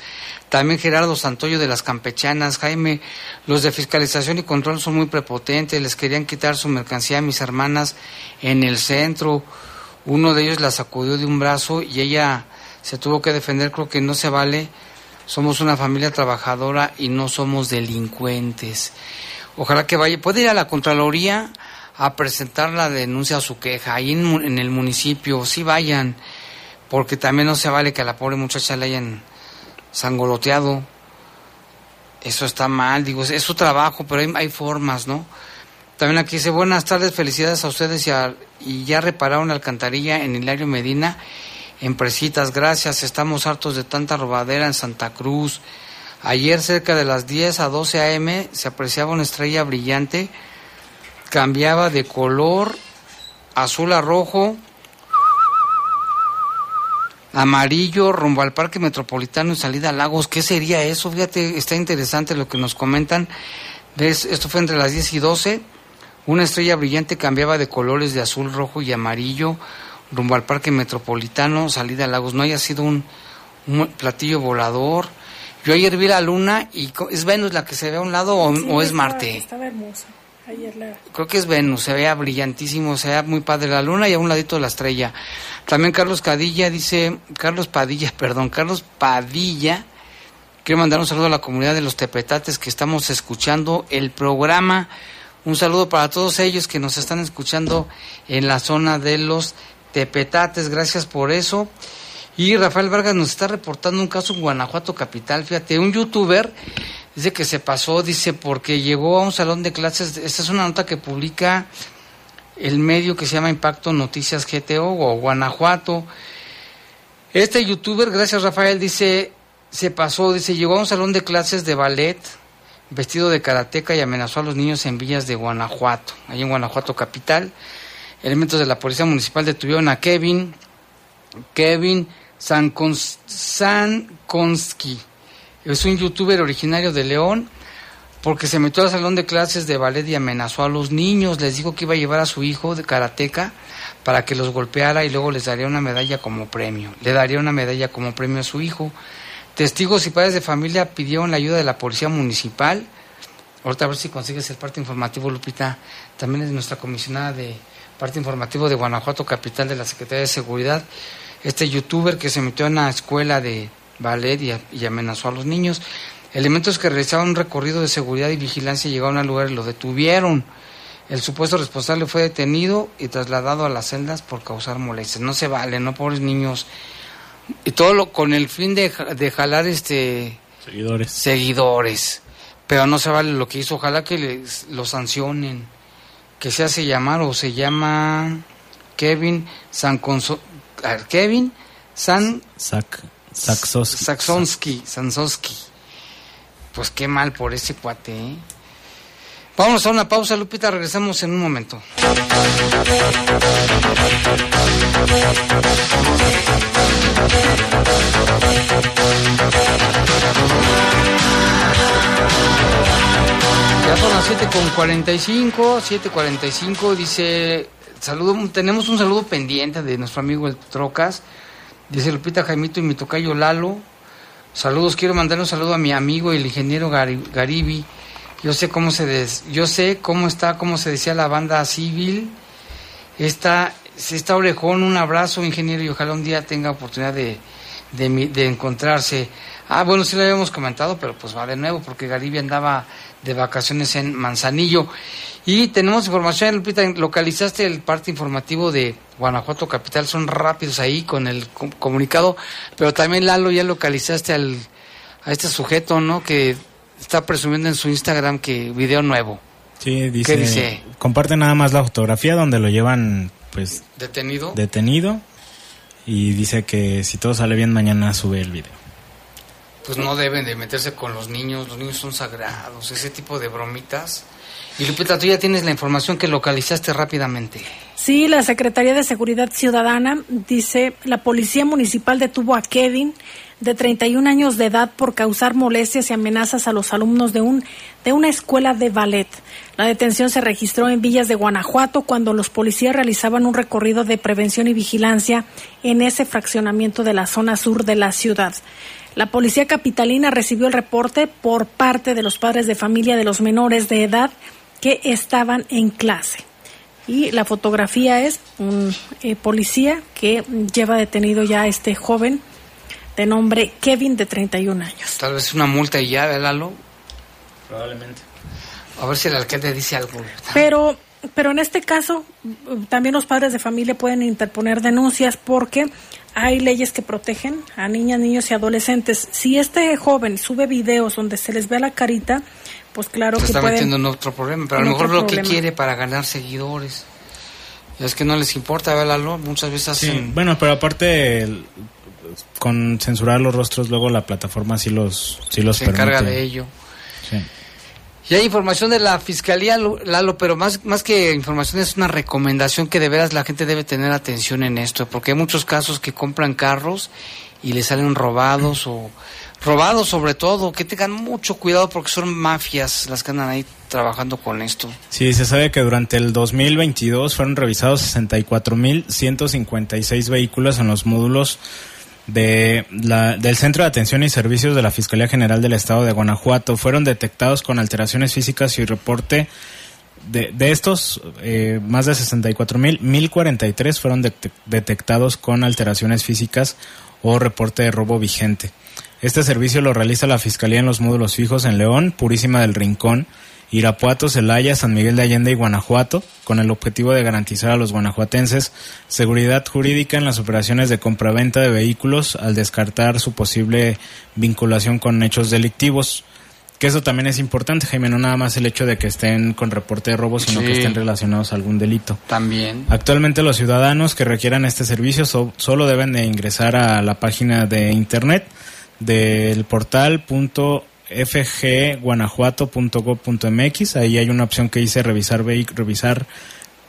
[SPEAKER 2] También Gerardo Santoyo de las Campechanas. Jaime, los de fiscalización y control son muy prepotentes. Les querían quitar su mercancía a mis hermanas en el centro. Uno de ellos la sacudió de un brazo y ella se tuvo que defender. Creo que no se vale. Somos una familia trabajadora y no somos delincuentes. Ojalá que vaya. Puede ir a la Contraloría a presentar la denuncia o su queja ahí en, el municipio, sí vayan, porque también no se vale que a la pobre muchacha le hayan sangoloteado. Eso está mal, digo, es, su trabajo, pero hay, formas, ¿no? También aquí dice, buenas tardes, felicidades a ustedes y, y ya repararon la alcantarilla en Hilario Medina, en Presitas, gracias, estamos hartos de tanta robadera en Santa Cruz. Ayer cerca de las 10 a 12 a.m. se apreciaba una estrella brillante cambiaba de color azul a rojo, amarillo rumbo al Parque Metropolitano y salida a Lagos. ¿Qué sería eso? Fíjate, está interesante lo que nos comentan. ¿Ves? Esto fue entre las 10 y 12. Una estrella brillante cambiaba de colores de azul, rojo y amarillo rumbo al Parque Metropolitano, salida a Lagos. No haya sido un, un platillo volador. Yo ayer vi la luna y es Venus la que se ve a un lado o, es Marte.
[SPEAKER 3] Estaba hermosa.
[SPEAKER 2] Creo que es Venus, se vea brillantísimo, se vea muy padre la luna y a un ladito la estrella. También Carlos Cadilla dice, Carlos Padilla, perdón, Carlos Padilla, quiero mandar un saludo a la comunidad de los Tepetates que estamos escuchando el programa. Un saludo para todos ellos que nos están escuchando en la zona de los Tepetates, gracias por eso. Y Rafael Vargas nos está reportando un caso en Guanajuato Capital, fíjate, un youtuber Dice que se pasó, dice, porque llegó a un salón de clases. Esta es una nota que publica el medio que se llama Impacto Noticias GTO o Guanajuato. Este youtuber, gracias Rafael, dice, se pasó, dice, llegó a un salón de clases de ballet vestido de karateca y amenazó a los niños en villas de Guanajuato, ahí en Guanajuato capital. Elementos de la Policía Municipal detuvieron a Kevin, Kevin Sankonski, es un youtuber originario de León porque se metió al salón de clases de ballet y amenazó a los niños. Les dijo que iba a llevar a su hijo de karateca para que los golpeara y luego les daría una medalla como premio. Le daría una medalla como premio a su hijo. Testigos y padres de familia pidieron la ayuda de la policía municipal. Ahorita a ver si consigues el parte informativo, Lupita. También es nuestra comisionada de parte informativo de Guanajuato, capital de la Secretaría de Seguridad. Este youtuber que se metió en una escuela de ballet y, amenazó a los niños. Elementos que realizaban un recorrido de seguridad y vigilancia llegaron al lugar y lo detuvieron. El supuesto responsable fue detenido y trasladado a las celdas por causar molestias. No se vale, no pobres niños. Y todo lo, con el fin de, de jalar este
[SPEAKER 4] seguidores.
[SPEAKER 2] seguidores. Pero no se vale lo que hizo. Ojalá que les, lo sancionen. Que se hace llamar o se llama Kevin San Kevin San
[SPEAKER 4] Saksowski.
[SPEAKER 2] Saksonsky, Pues qué mal por ese cuate, ¿eh? Vamos a una pausa, Lupita, regresamos en un momento. Ya son las 7 con 45, 7.45, dice, saludo, tenemos un saludo pendiente de nuestro amigo el Trocas, dice Lupita Jaimito y mi tocayo Lalo, saludos, quiero mandar un saludo a mi amigo el ingeniero Gari- Garibi, yo sé cómo se des- yo sé cómo está, cómo se decía la banda civil, está, está orejón, un abrazo ingeniero y ojalá un día tenga oportunidad de, de, de encontrarse. Ah, bueno, sí lo habíamos comentado, pero pues va de nuevo porque Garibi andaba de vacaciones en Manzanillo. Y tenemos información, Lupita, localizaste el parte informativo de Guanajuato Capital, son rápidos ahí con el com- comunicado, pero también Lalo ya localizaste al, a este sujeto, ¿no? Que está presumiendo en su Instagram que video nuevo,
[SPEAKER 4] Sí, dice,
[SPEAKER 2] dice?
[SPEAKER 4] comparte nada más la fotografía donde lo llevan pues
[SPEAKER 2] detenido.
[SPEAKER 4] detenido y dice que si todo sale bien mañana sube el video.
[SPEAKER 2] Pues no deben de meterse con los niños, los niños son sagrados, ese tipo de bromitas. Y Lupita, tú ya tienes la información que localizaste rápidamente.
[SPEAKER 3] Sí, la Secretaría de Seguridad Ciudadana dice, la Policía Municipal detuvo a Kevin, de 31 años de edad, por causar molestias y amenazas a los alumnos de, un, de una escuela de ballet. La detención se registró en Villas de Guanajuato cuando los policías realizaban un recorrido de prevención y vigilancia en ese fraccionamiento de la zona sur de la ciudad. La policía capitalina recibió el reporte por parte de los padres de familia de los menores de edad que estaban en clase. Y la fotografía es un eh, policía que lleva detenido ya a este joven de nombre Kevin de 31 años.
[SPEAKER 2] Tal vez una multa y ya, ¿verdad, Lalo?
[SPEAKER 4] Probablemente.
[SPEAKER 2] A ver si el alcalde dice algo.
[SPEAKER 3] Pero, pero en este caso también los padres de familia pueden interponer denuncias porque hay leyes que protegen a niñas, niños y adolescentes. Si este joven sube videos donde se les ve la carita, pues claro
[SPEAKER 2] Se
[SPEAKER 3] que
[SPEAKER 2] está
[SPEAKER 3] pueden...
[SPEAKER 2] metiendo en otro problema, pero a lo mejor lo que quiere para ganar seguidores. Es que no les importa, ¿verdad? Muchas veces
[SPEAKER 4] Sí,
[SPEAKER 2] hacen...
[SPEAKER 4] bueno, pero aparte el- con censurar los rostros luego la plataforma sí los sí los
[SPEAKER 2] se encarga de ello.
[SPEAKER 4] Sí.
[SPEAKER 2] Y hay información de la fiscalía, Lalo, pero más, más que información es una recomendación que de veras la gente debe tener atención en esto, porque hay muchos casos que compran carros y les salen robados o robados sobre todo, que tengan mucho cuidado porque son mafias las que andan ahí trabajando con esto.
[SPEAKER 4] Sí, se sabe que durante el 2022 fueron revisados 64.156 vehículos en los módulos de la, del Centro de Atención y Servicios de la Fiscalía General del Estado de Guanajuato. Fueron detectados con alteraciones físicas y reporte de, de estos, eh, más de 64.000, 1.043 fueron detec- detectados con alteraciones físicas o reporte de robo vigente. Este servicio lo realiza la Fiscalía en los módulos fijos en León, Purísima del Rincón, Irapuato, Celaya, San Miguel de Allende y Guanajuato, con el objetivo de garantizar a los guanajuatenses seguridad jurídica en las operaciones de compraventa de vehículos al descartar su posible vinculación con hechos delictivos. Que eso también es importante, Jaime, no nada más el hecho de que estén con reporte de robo, sino
[SPEAKER 2] Sí.
[SPEAKER 4] que estén relacionados a algún delito.
[SPEAKER 2] También.
[SPEAKER 4] Actualmente los ciudadanos que requieran este servicio so- solo deben de ingresar a la página de internet del portal fgguanajuato.gov.mx. Ahí hay una opción que dice revisar, revisar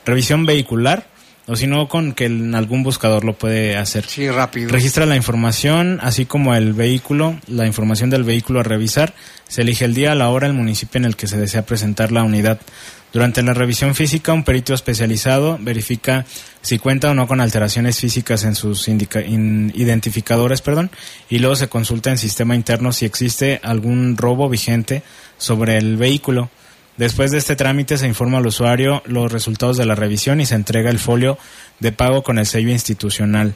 [SPEAKER 4] revisión vehicular o si no con que en algún buscador lo puede hacer.
[SPEAKER 2] Sí, rápido.
[SPEAKER 4] Registra la información, así como el vehículo, la información del vehículo a revisar. Se elige el día, la hora, el municipio en el que se desea presentar la unidad. Durante la revisión física, un perito especializado verifica si cuenta o no con alteraciones físicas en sus in- identificadores, perdón, y luego se consulta en sistema interno si existe algún robo vigente sobre el vehículo. Después de este trámite se informa al usuario los resultados de la revisión y se entrega el folio de pago con el sello institucional.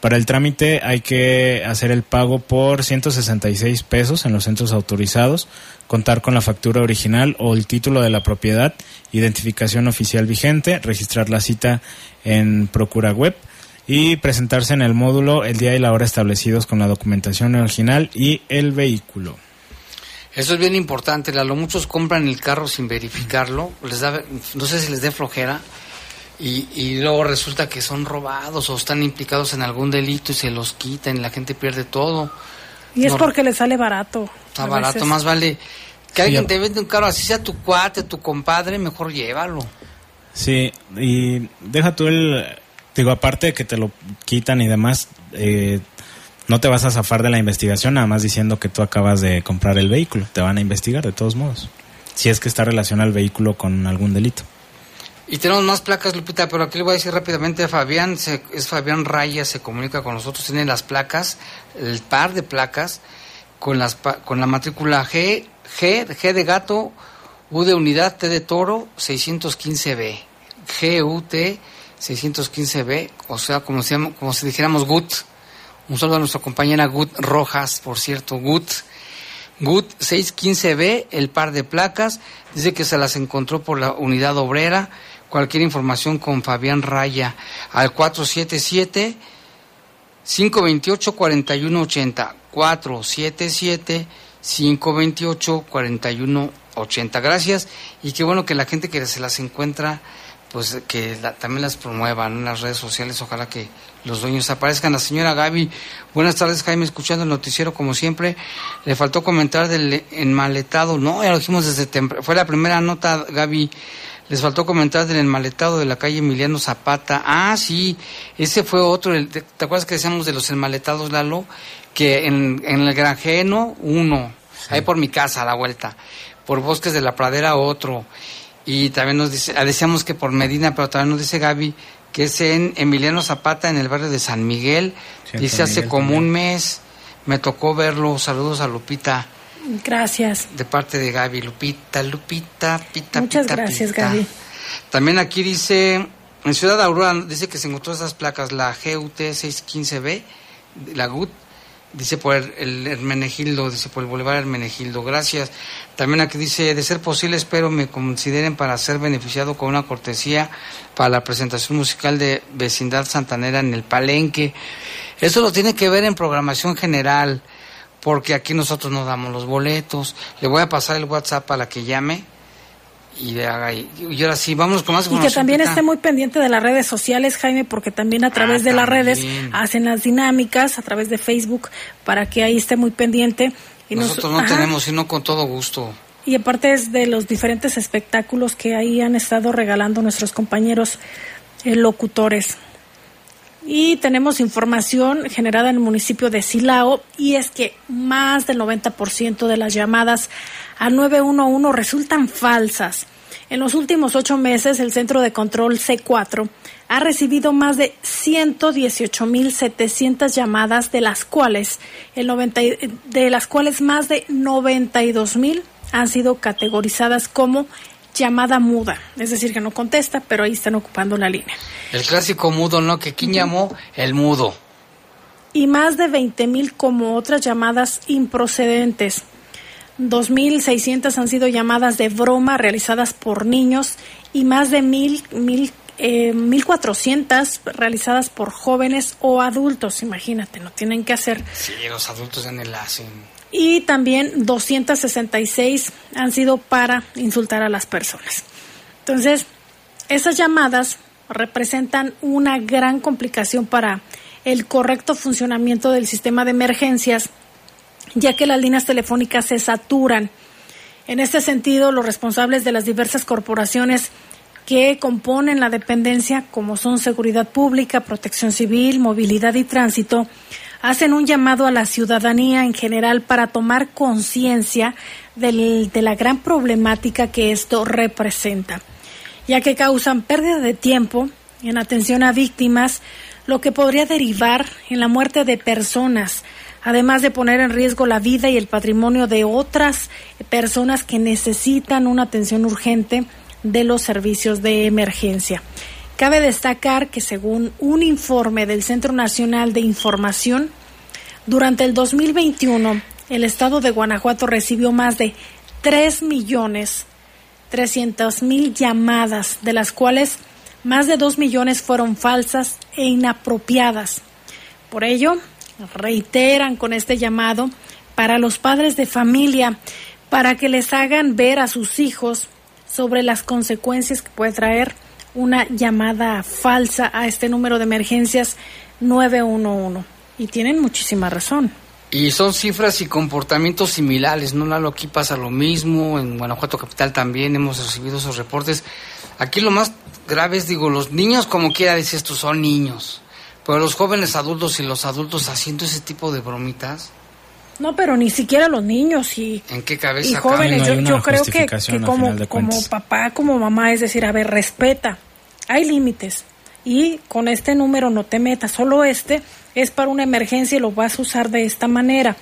[SPEAKER 4] Para el trámite hay que hacer el pago por 166 pesos en los centros autorizados, contar con la factura original o el título de la propiedad, identificación oficial vigente, registrar la cita en Procura Web y presentarse en el módulo el día y la hora establecidos con la documentación original y el vehículo.
[SPEAKER 2] Eso es bien importante, Lalo. Muchos compran el carro sin verificarlo, les da, no sé si les dé flojera, y, y luego resulta que son robados o están implicados en algún delito y se los quitan y la gente pierde todo.
[SPEAKER 3] Y es
[SPEAKER 2] No.
[SPEAKER 3] porque le sale barato.
[SPEAKER 2] Está barato,
[SPEAKER 3] veces.
[SPEAKER 2] más vale Que alguien te vende un carro, así sea tu cuate, tu compadre, mejor llévalo.
[SPEAKER 4] Sí, y deja tú el... Digo, aparte de que te lo quitan y demás, eh, no te vas a zafar de la investigación nada más diciendo que tú acabas de comprar el vehículo. Te van a investigar de todos modos. Si es que está relacionado el vehículo con algún delito.
[SPEAKER 2] Y tenemos más placas, Lupita, pero aquí le voy a decir rápidamente Fabián, se- es Fabián Raya, se comunica con nosotros, tiene las placas, el par de placas, con, las, con la matrícula G, G, G de gato, U de unidad, T de toro, 615B. GUT 615B, o sea, como si dijéramos GUT. Un saludo a nuestra compañera GUT Rojas, por cierto, GUT. GUT 615B, el par de placas, dice que se las encontró por la unidad obrera. Cualquier información con Fabián Raya al 477 528 4180 477 528 4180 Gracias y qué bueno que la gente que se las encuentra pues que la- también las promuevan en las redes sociales, ojalá que los dueños aparezcan. La señora Gaby, buenas tardes Jaime, escuchando el noticiero como siempre, le faltó comentar del enmaletado, no, ya lo dijimos desde temprano, fue la primera nota Gaby, les faltó comentar del enmaletado de la calle Emiliano Zapata, ah sí, ese fue otro, el- ¿te, te acuerdas que decíamos de los enmaletados Lalo? Que en, en el granjeno uno, ahí por mi casa a la vuelta, por Bosques de la Pradera otro, y también nos dice, ah, decíamos que por Medina, pero también nos dice Gaby que es en Emiliano Zapata, en el barrio de San Miguel. Dice
[SPEAKER 4] San
[SPEAKER 2] hace
[SPEAKER 4] Miguel
[SPEAKER 2] como
[SPEAKER 4] también.
[SPEAKER 2] un mes, me tocó verlo. Saludos a Lupita,
[SPEAKER 3] Gracias.
[SPEAKER 2] de parte de Gaby. Lupita, Lupita, pita,
[SPEAKER 3] Muchas
[SPEAKER 2] pita,
[SPEAKER 3] gracias,
[SPEAKER 2] pita.
[SPEAKER 3] Gaby.
[SPEAKER 2] También aquí dice, en Ciudad Aurora, dice que se encontró esas placas, la GUT 615B, la GUT, dice por el, Hermenegildo, dice por el Boulevard Hermenegildo, gracias. También aquí dice, de ser posible, espero me consideren para ser beneficiado con una cortesía para la presentación musical de Vecindad Santanera en el Palenque. Eso lo tiene que ver en programación general, porque aquí nosotros no damos los boletos. Le voy a pasar el WhatsApp para que llame y le haga. Y, y ahora sí, vamos con más
[SPEAKER 3] Y que también esté muy pendiente de las redes sociales, Jaime, porque también a través
[SPEAKER 2] Ah,
[SPEAKER 3] de las redes hacen las dinámicas, a través de Facebook, para que ahí esté muy pendiente. Y nos-
[SPEAKER 2] Nosotros no
[SPEAKER 3] ajá.
[SPEAKER 2] tenemos, sino con todo gusto.
[SPEAKER 3] Y aparte es de los diferentes espectáculos que ahí han estado regalando nuestros compañeros eh, locutores. Y tenemos información generada en el municipio de Silao y es que más del 90% de las llamadas al 911 resultan falsas. En los últimos ocho meses, el Centro de Control C4 ha recibido más de 118.700 llamadas, de las cuales el 90, y- de las cuales más de 92.000 han sido categorizadas como llamada muda, es decir, que no contesta, pero ahí están ocupando la línea.
[SPEAKER 2] El clásico mudo, ¿no? Que quién llamó el mudo.
[SPEAKER 3] y más de 20.000 como otras llamadas improcedentes. 2.600 han sido llamadas de broma realizadas por niños y más de 1.000, mil, eh, 1.400 realizadas por jóvenes o adultos. Imagínate, no tienen que hacer.
[SPEAKER 2] Sí, los adultos ni la hacen.
[SPEAKER 3] Y también 266 han sido para insultar a las personas. Entonces, esas llamadas representan una gran complicación para el correcto funcionamiento del sistema de emergencias, ya que las líneas telefónicas se saturan. En este sentido, los responsables de las diversas corporaciones que componen la dependencia, como son Seguridad Pública, Protección Civil, Movilidad y Tránsito, hacen un llamado a la ciudadanía en general para tomar conciencia de la gran problemática que esto representa, ya que causan pérdida de tiempo en atención a víctimas, lo que podría derivar en la muerte de personas, además de poner en riesgo la vida y el patrimonio de otras personas que necesitan una atención urgente de los servicios de emergencia. Cabe destacar que según un informe del Centro Nacional de Información, durante el 2021 el estado de Guanajuato recibió más de 3 millones 300 mil llamadas, de las cuales más de 2 millones fueron falsas e inapropiadas. Por ello, reiteran con este llamado para los padres de familia, para que les hagan ver a sus hijos sobre las consecuencias que puede traer una llamada falsa a este número de emergencias 911. Y tienen muchísima razón.
[SPEAKER 2] Y son cifras y comportamientos similares, ¿no, Lalo? Aquí pasa lo mismo, en Guanajuato Capital también hemos recibido esos reportes. Aquí lo más grave es, digo, los niños, como quiera dices tú, son niños. Pero los jóvenes adultos y los adultos haciendo ese tipo de bromitas,
[SPEAKER 3] No, pero ni siquiera los niños y,
[SPEAKER 2] ¿en qué
[SPEAKER 3] y
[SPEAKER 2] cabeza
[SPEAKER 3] jóvenes.
[SPEAKER 4] no
[SPEAKER 3] Yo, creo que, como, como papá, como mamá, es decir, a ver, respeta. Hay límites. Y con este número no te metas. Solo este es para una emergencia y lo vas a usar de esta manera.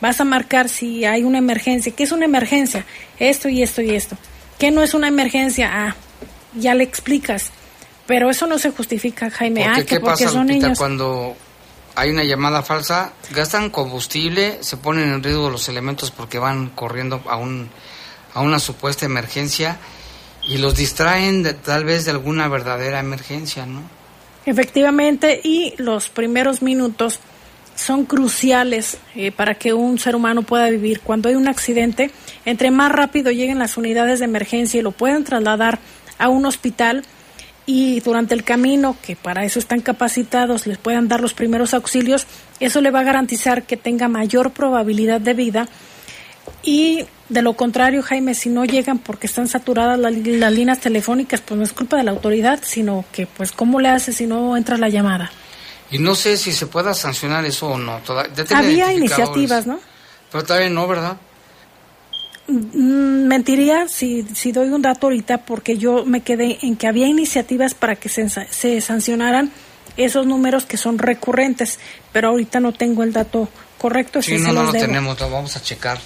[SPEAKER 3] Vas a marcar si hay una emergencia. ¿Qué es una emergencia? Esto y esto y esto. ¿Qué no es una emergencia? Ah, ya le explicas. Pero eso no se justifica, Jaime.
[SPEAKER 2] Porque,
[SPEAKER 3] ah, que
[SPEAKER 2] ¿qué
[SPEAKER 3] porque
[SPEAKER 2] pasa,
[SPEAKER 3] son
[SPEAKER 2] Lupita,
[SPEAKER 3] niños.
[SPEAKER 2] cuando hay una llamada falsa? Gastan combustible, se ponen en riesgo los elementos porque van corriendo a, un, a una supuesta emergencia y los distraen de, tal vez de alguna verdadera emergencia, ¿no?
[SPEAKER 3] Efectivamente, y los primeros minutos son cruciales eh, para que un ser humano pueda vivir. Cuando hay un accidente, entre más rápido lleguen las unidades de emergencia y lo puedan trasladar a un hospital y durante el camino, que para eso están capacitados, les puedan dar los primeros auxilios, eso le va a garantizar que tenga mayor probabilidad de vida. Y de lo contrario, Jaime, si no llegan porque están saturadas la- las líneas telefónicas, pues no es culpa de la autoridad, sino que, pues, ¿cómo le hace si no entra la llamada?
[SPEAKER 2] Y no sé si se pueda sancionar eso o no. Toda- ya
[SPEAKER 3] Había iniciativas, ¿no?
[SPEAKER 2] Pero todavía no, ¿verdad?
[SPEAKER 3] Mm, Mentiría si, si doy un dato ahorita porque yo me quedé en que había iniciativas para que se, se sancionaran esos números que son recurrentes, pero ahorita no tengo el dato correcto.
[SPEAKER 2] Sí,
[SPEAKER 3] si
[SPEAKER 2] no, no lo
[SPEAKER 3] debo.
[SPEAKER 2] tenemos, lo vamos a checar.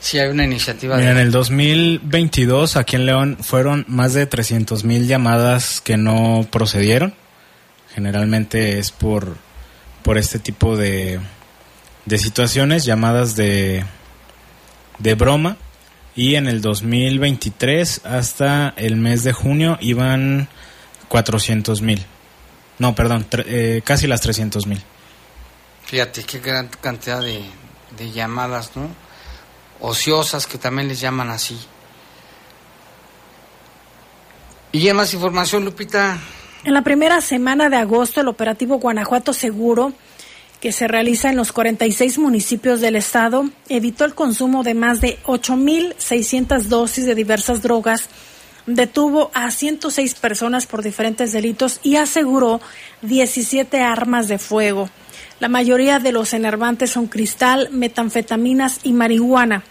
[SPEAKER 2] Si hay una iniciativa
[SPEAKER 4] Mira, en
[SPEAKER 2] de...
[SPEAKER 4] el 2022 aquí en León fueron más de 300 mil llamadas que no procedieron. Generalmente es por, por este tipo de, de situaciones, llamadas de, de broma. Y en el 2023 hasta el mes de junio iban 400 mil. No, perdón, tre- eh, casi las 300 mil.
[SPEAKER 2] Fíjate, qué gran cantidad de, de llamadas, ¿no? Ociosas, que también les llaman así. Y hay más información, Lupita.
[SPEAKER 3] En la primera semana de agosto, el operativo Guanajuato Seguro, que se realiza en los 46 municipios del estado, evitó el consumo de más de 8.600 dosis de diversas drogas, detuvo a 106 personas por diferentes delitos y aseguró 17 armas de fuego. La mayoría de los enervantes son cristal, metanfetaminas y marihuana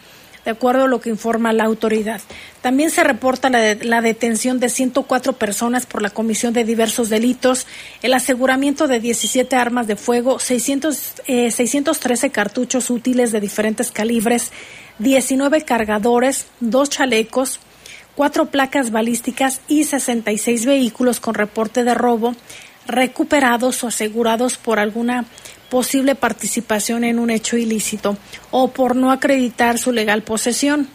[SPEAKER 3] de acuerdo a lo que informa la autoridad. También se reporta la, de- la detención de 104 personas por la comisión de diversos delitos, el aseguramiento de 17 armas de fuego, 600, eh, 613 cartuchos útiles de diferentes calibres, 19 cargadores, dos chalecos, cuatro placas balísticas y 66 vehículos con reporte de robo recuperados o asegurados por alguna posible participación en un hecho ilícito o por no acreditar su legal posesión.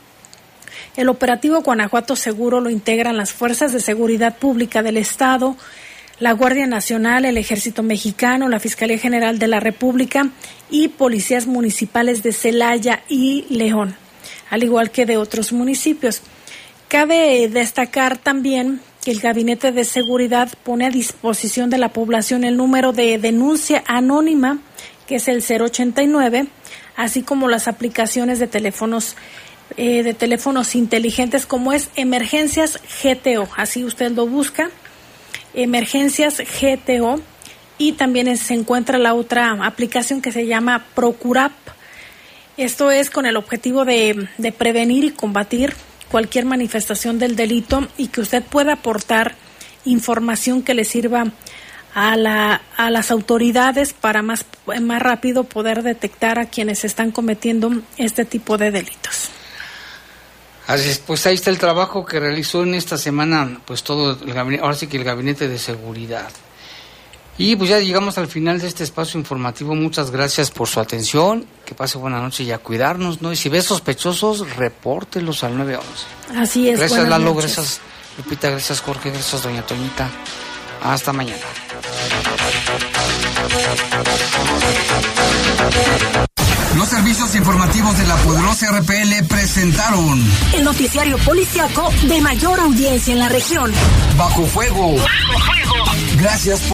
[SPEAKER 3] El operativo Guanajuato Seguro lo integran las Fuerzas de Seguridad Pública del Estado, la Guardia Nacional, el Ejército Mexicano, la Fiscalía General de la República y policías municipales de Celaya y León, al igual que de otros municipios. Cabe destacar también el Gabinete de Seguridad pone a disposición de la población el número de denuncia anónima, que es el 089, así como las aplicaciones de teléfonos eh, de teléfonos inteligentes como es Emergencias GTO. Así usted lo busca, Emergencias GTO. Y también se encuentra la otra aplicación que se llama Procurap. Esto es con el objetivo de prevenir y combatir cualquier manifestación del delito y que usted pueda aportar información que le sirva a, la, a las autoridades para más, más rápido poder detectar a quienes están cometiendo este tipo de delitos.
[SPEAKER 2] Así es, pues ahí está el trabajo que realizó en esta semana, pues todo el gabinete, ahora sí que el gabinete de seguridad. Y pues ya llegamos al final de este espacio informativo. Muchas gracias por su atención. Que pase buena noche y a cuidarnos, ¿no? Y si ves sospechosos, repórtelos al 911.
[SPEAKER 3] Así es.
[SPEAKER 2] Gracias Lalo,
[SPEAKER 3] noches.
[SPEAKER 2] gracias Lupita, gracias Jorge, gracias Doña Toñita. Hasta mañana.
[SPEAKER 5] Los servicios informativos de la poderosa RPL presentaron
[SPEAKER 1] El noticiario policiaco de mayor audiencia en la región.
[SPEAKER 5] Bajo Fuego. Bajo Fuego. Gracias por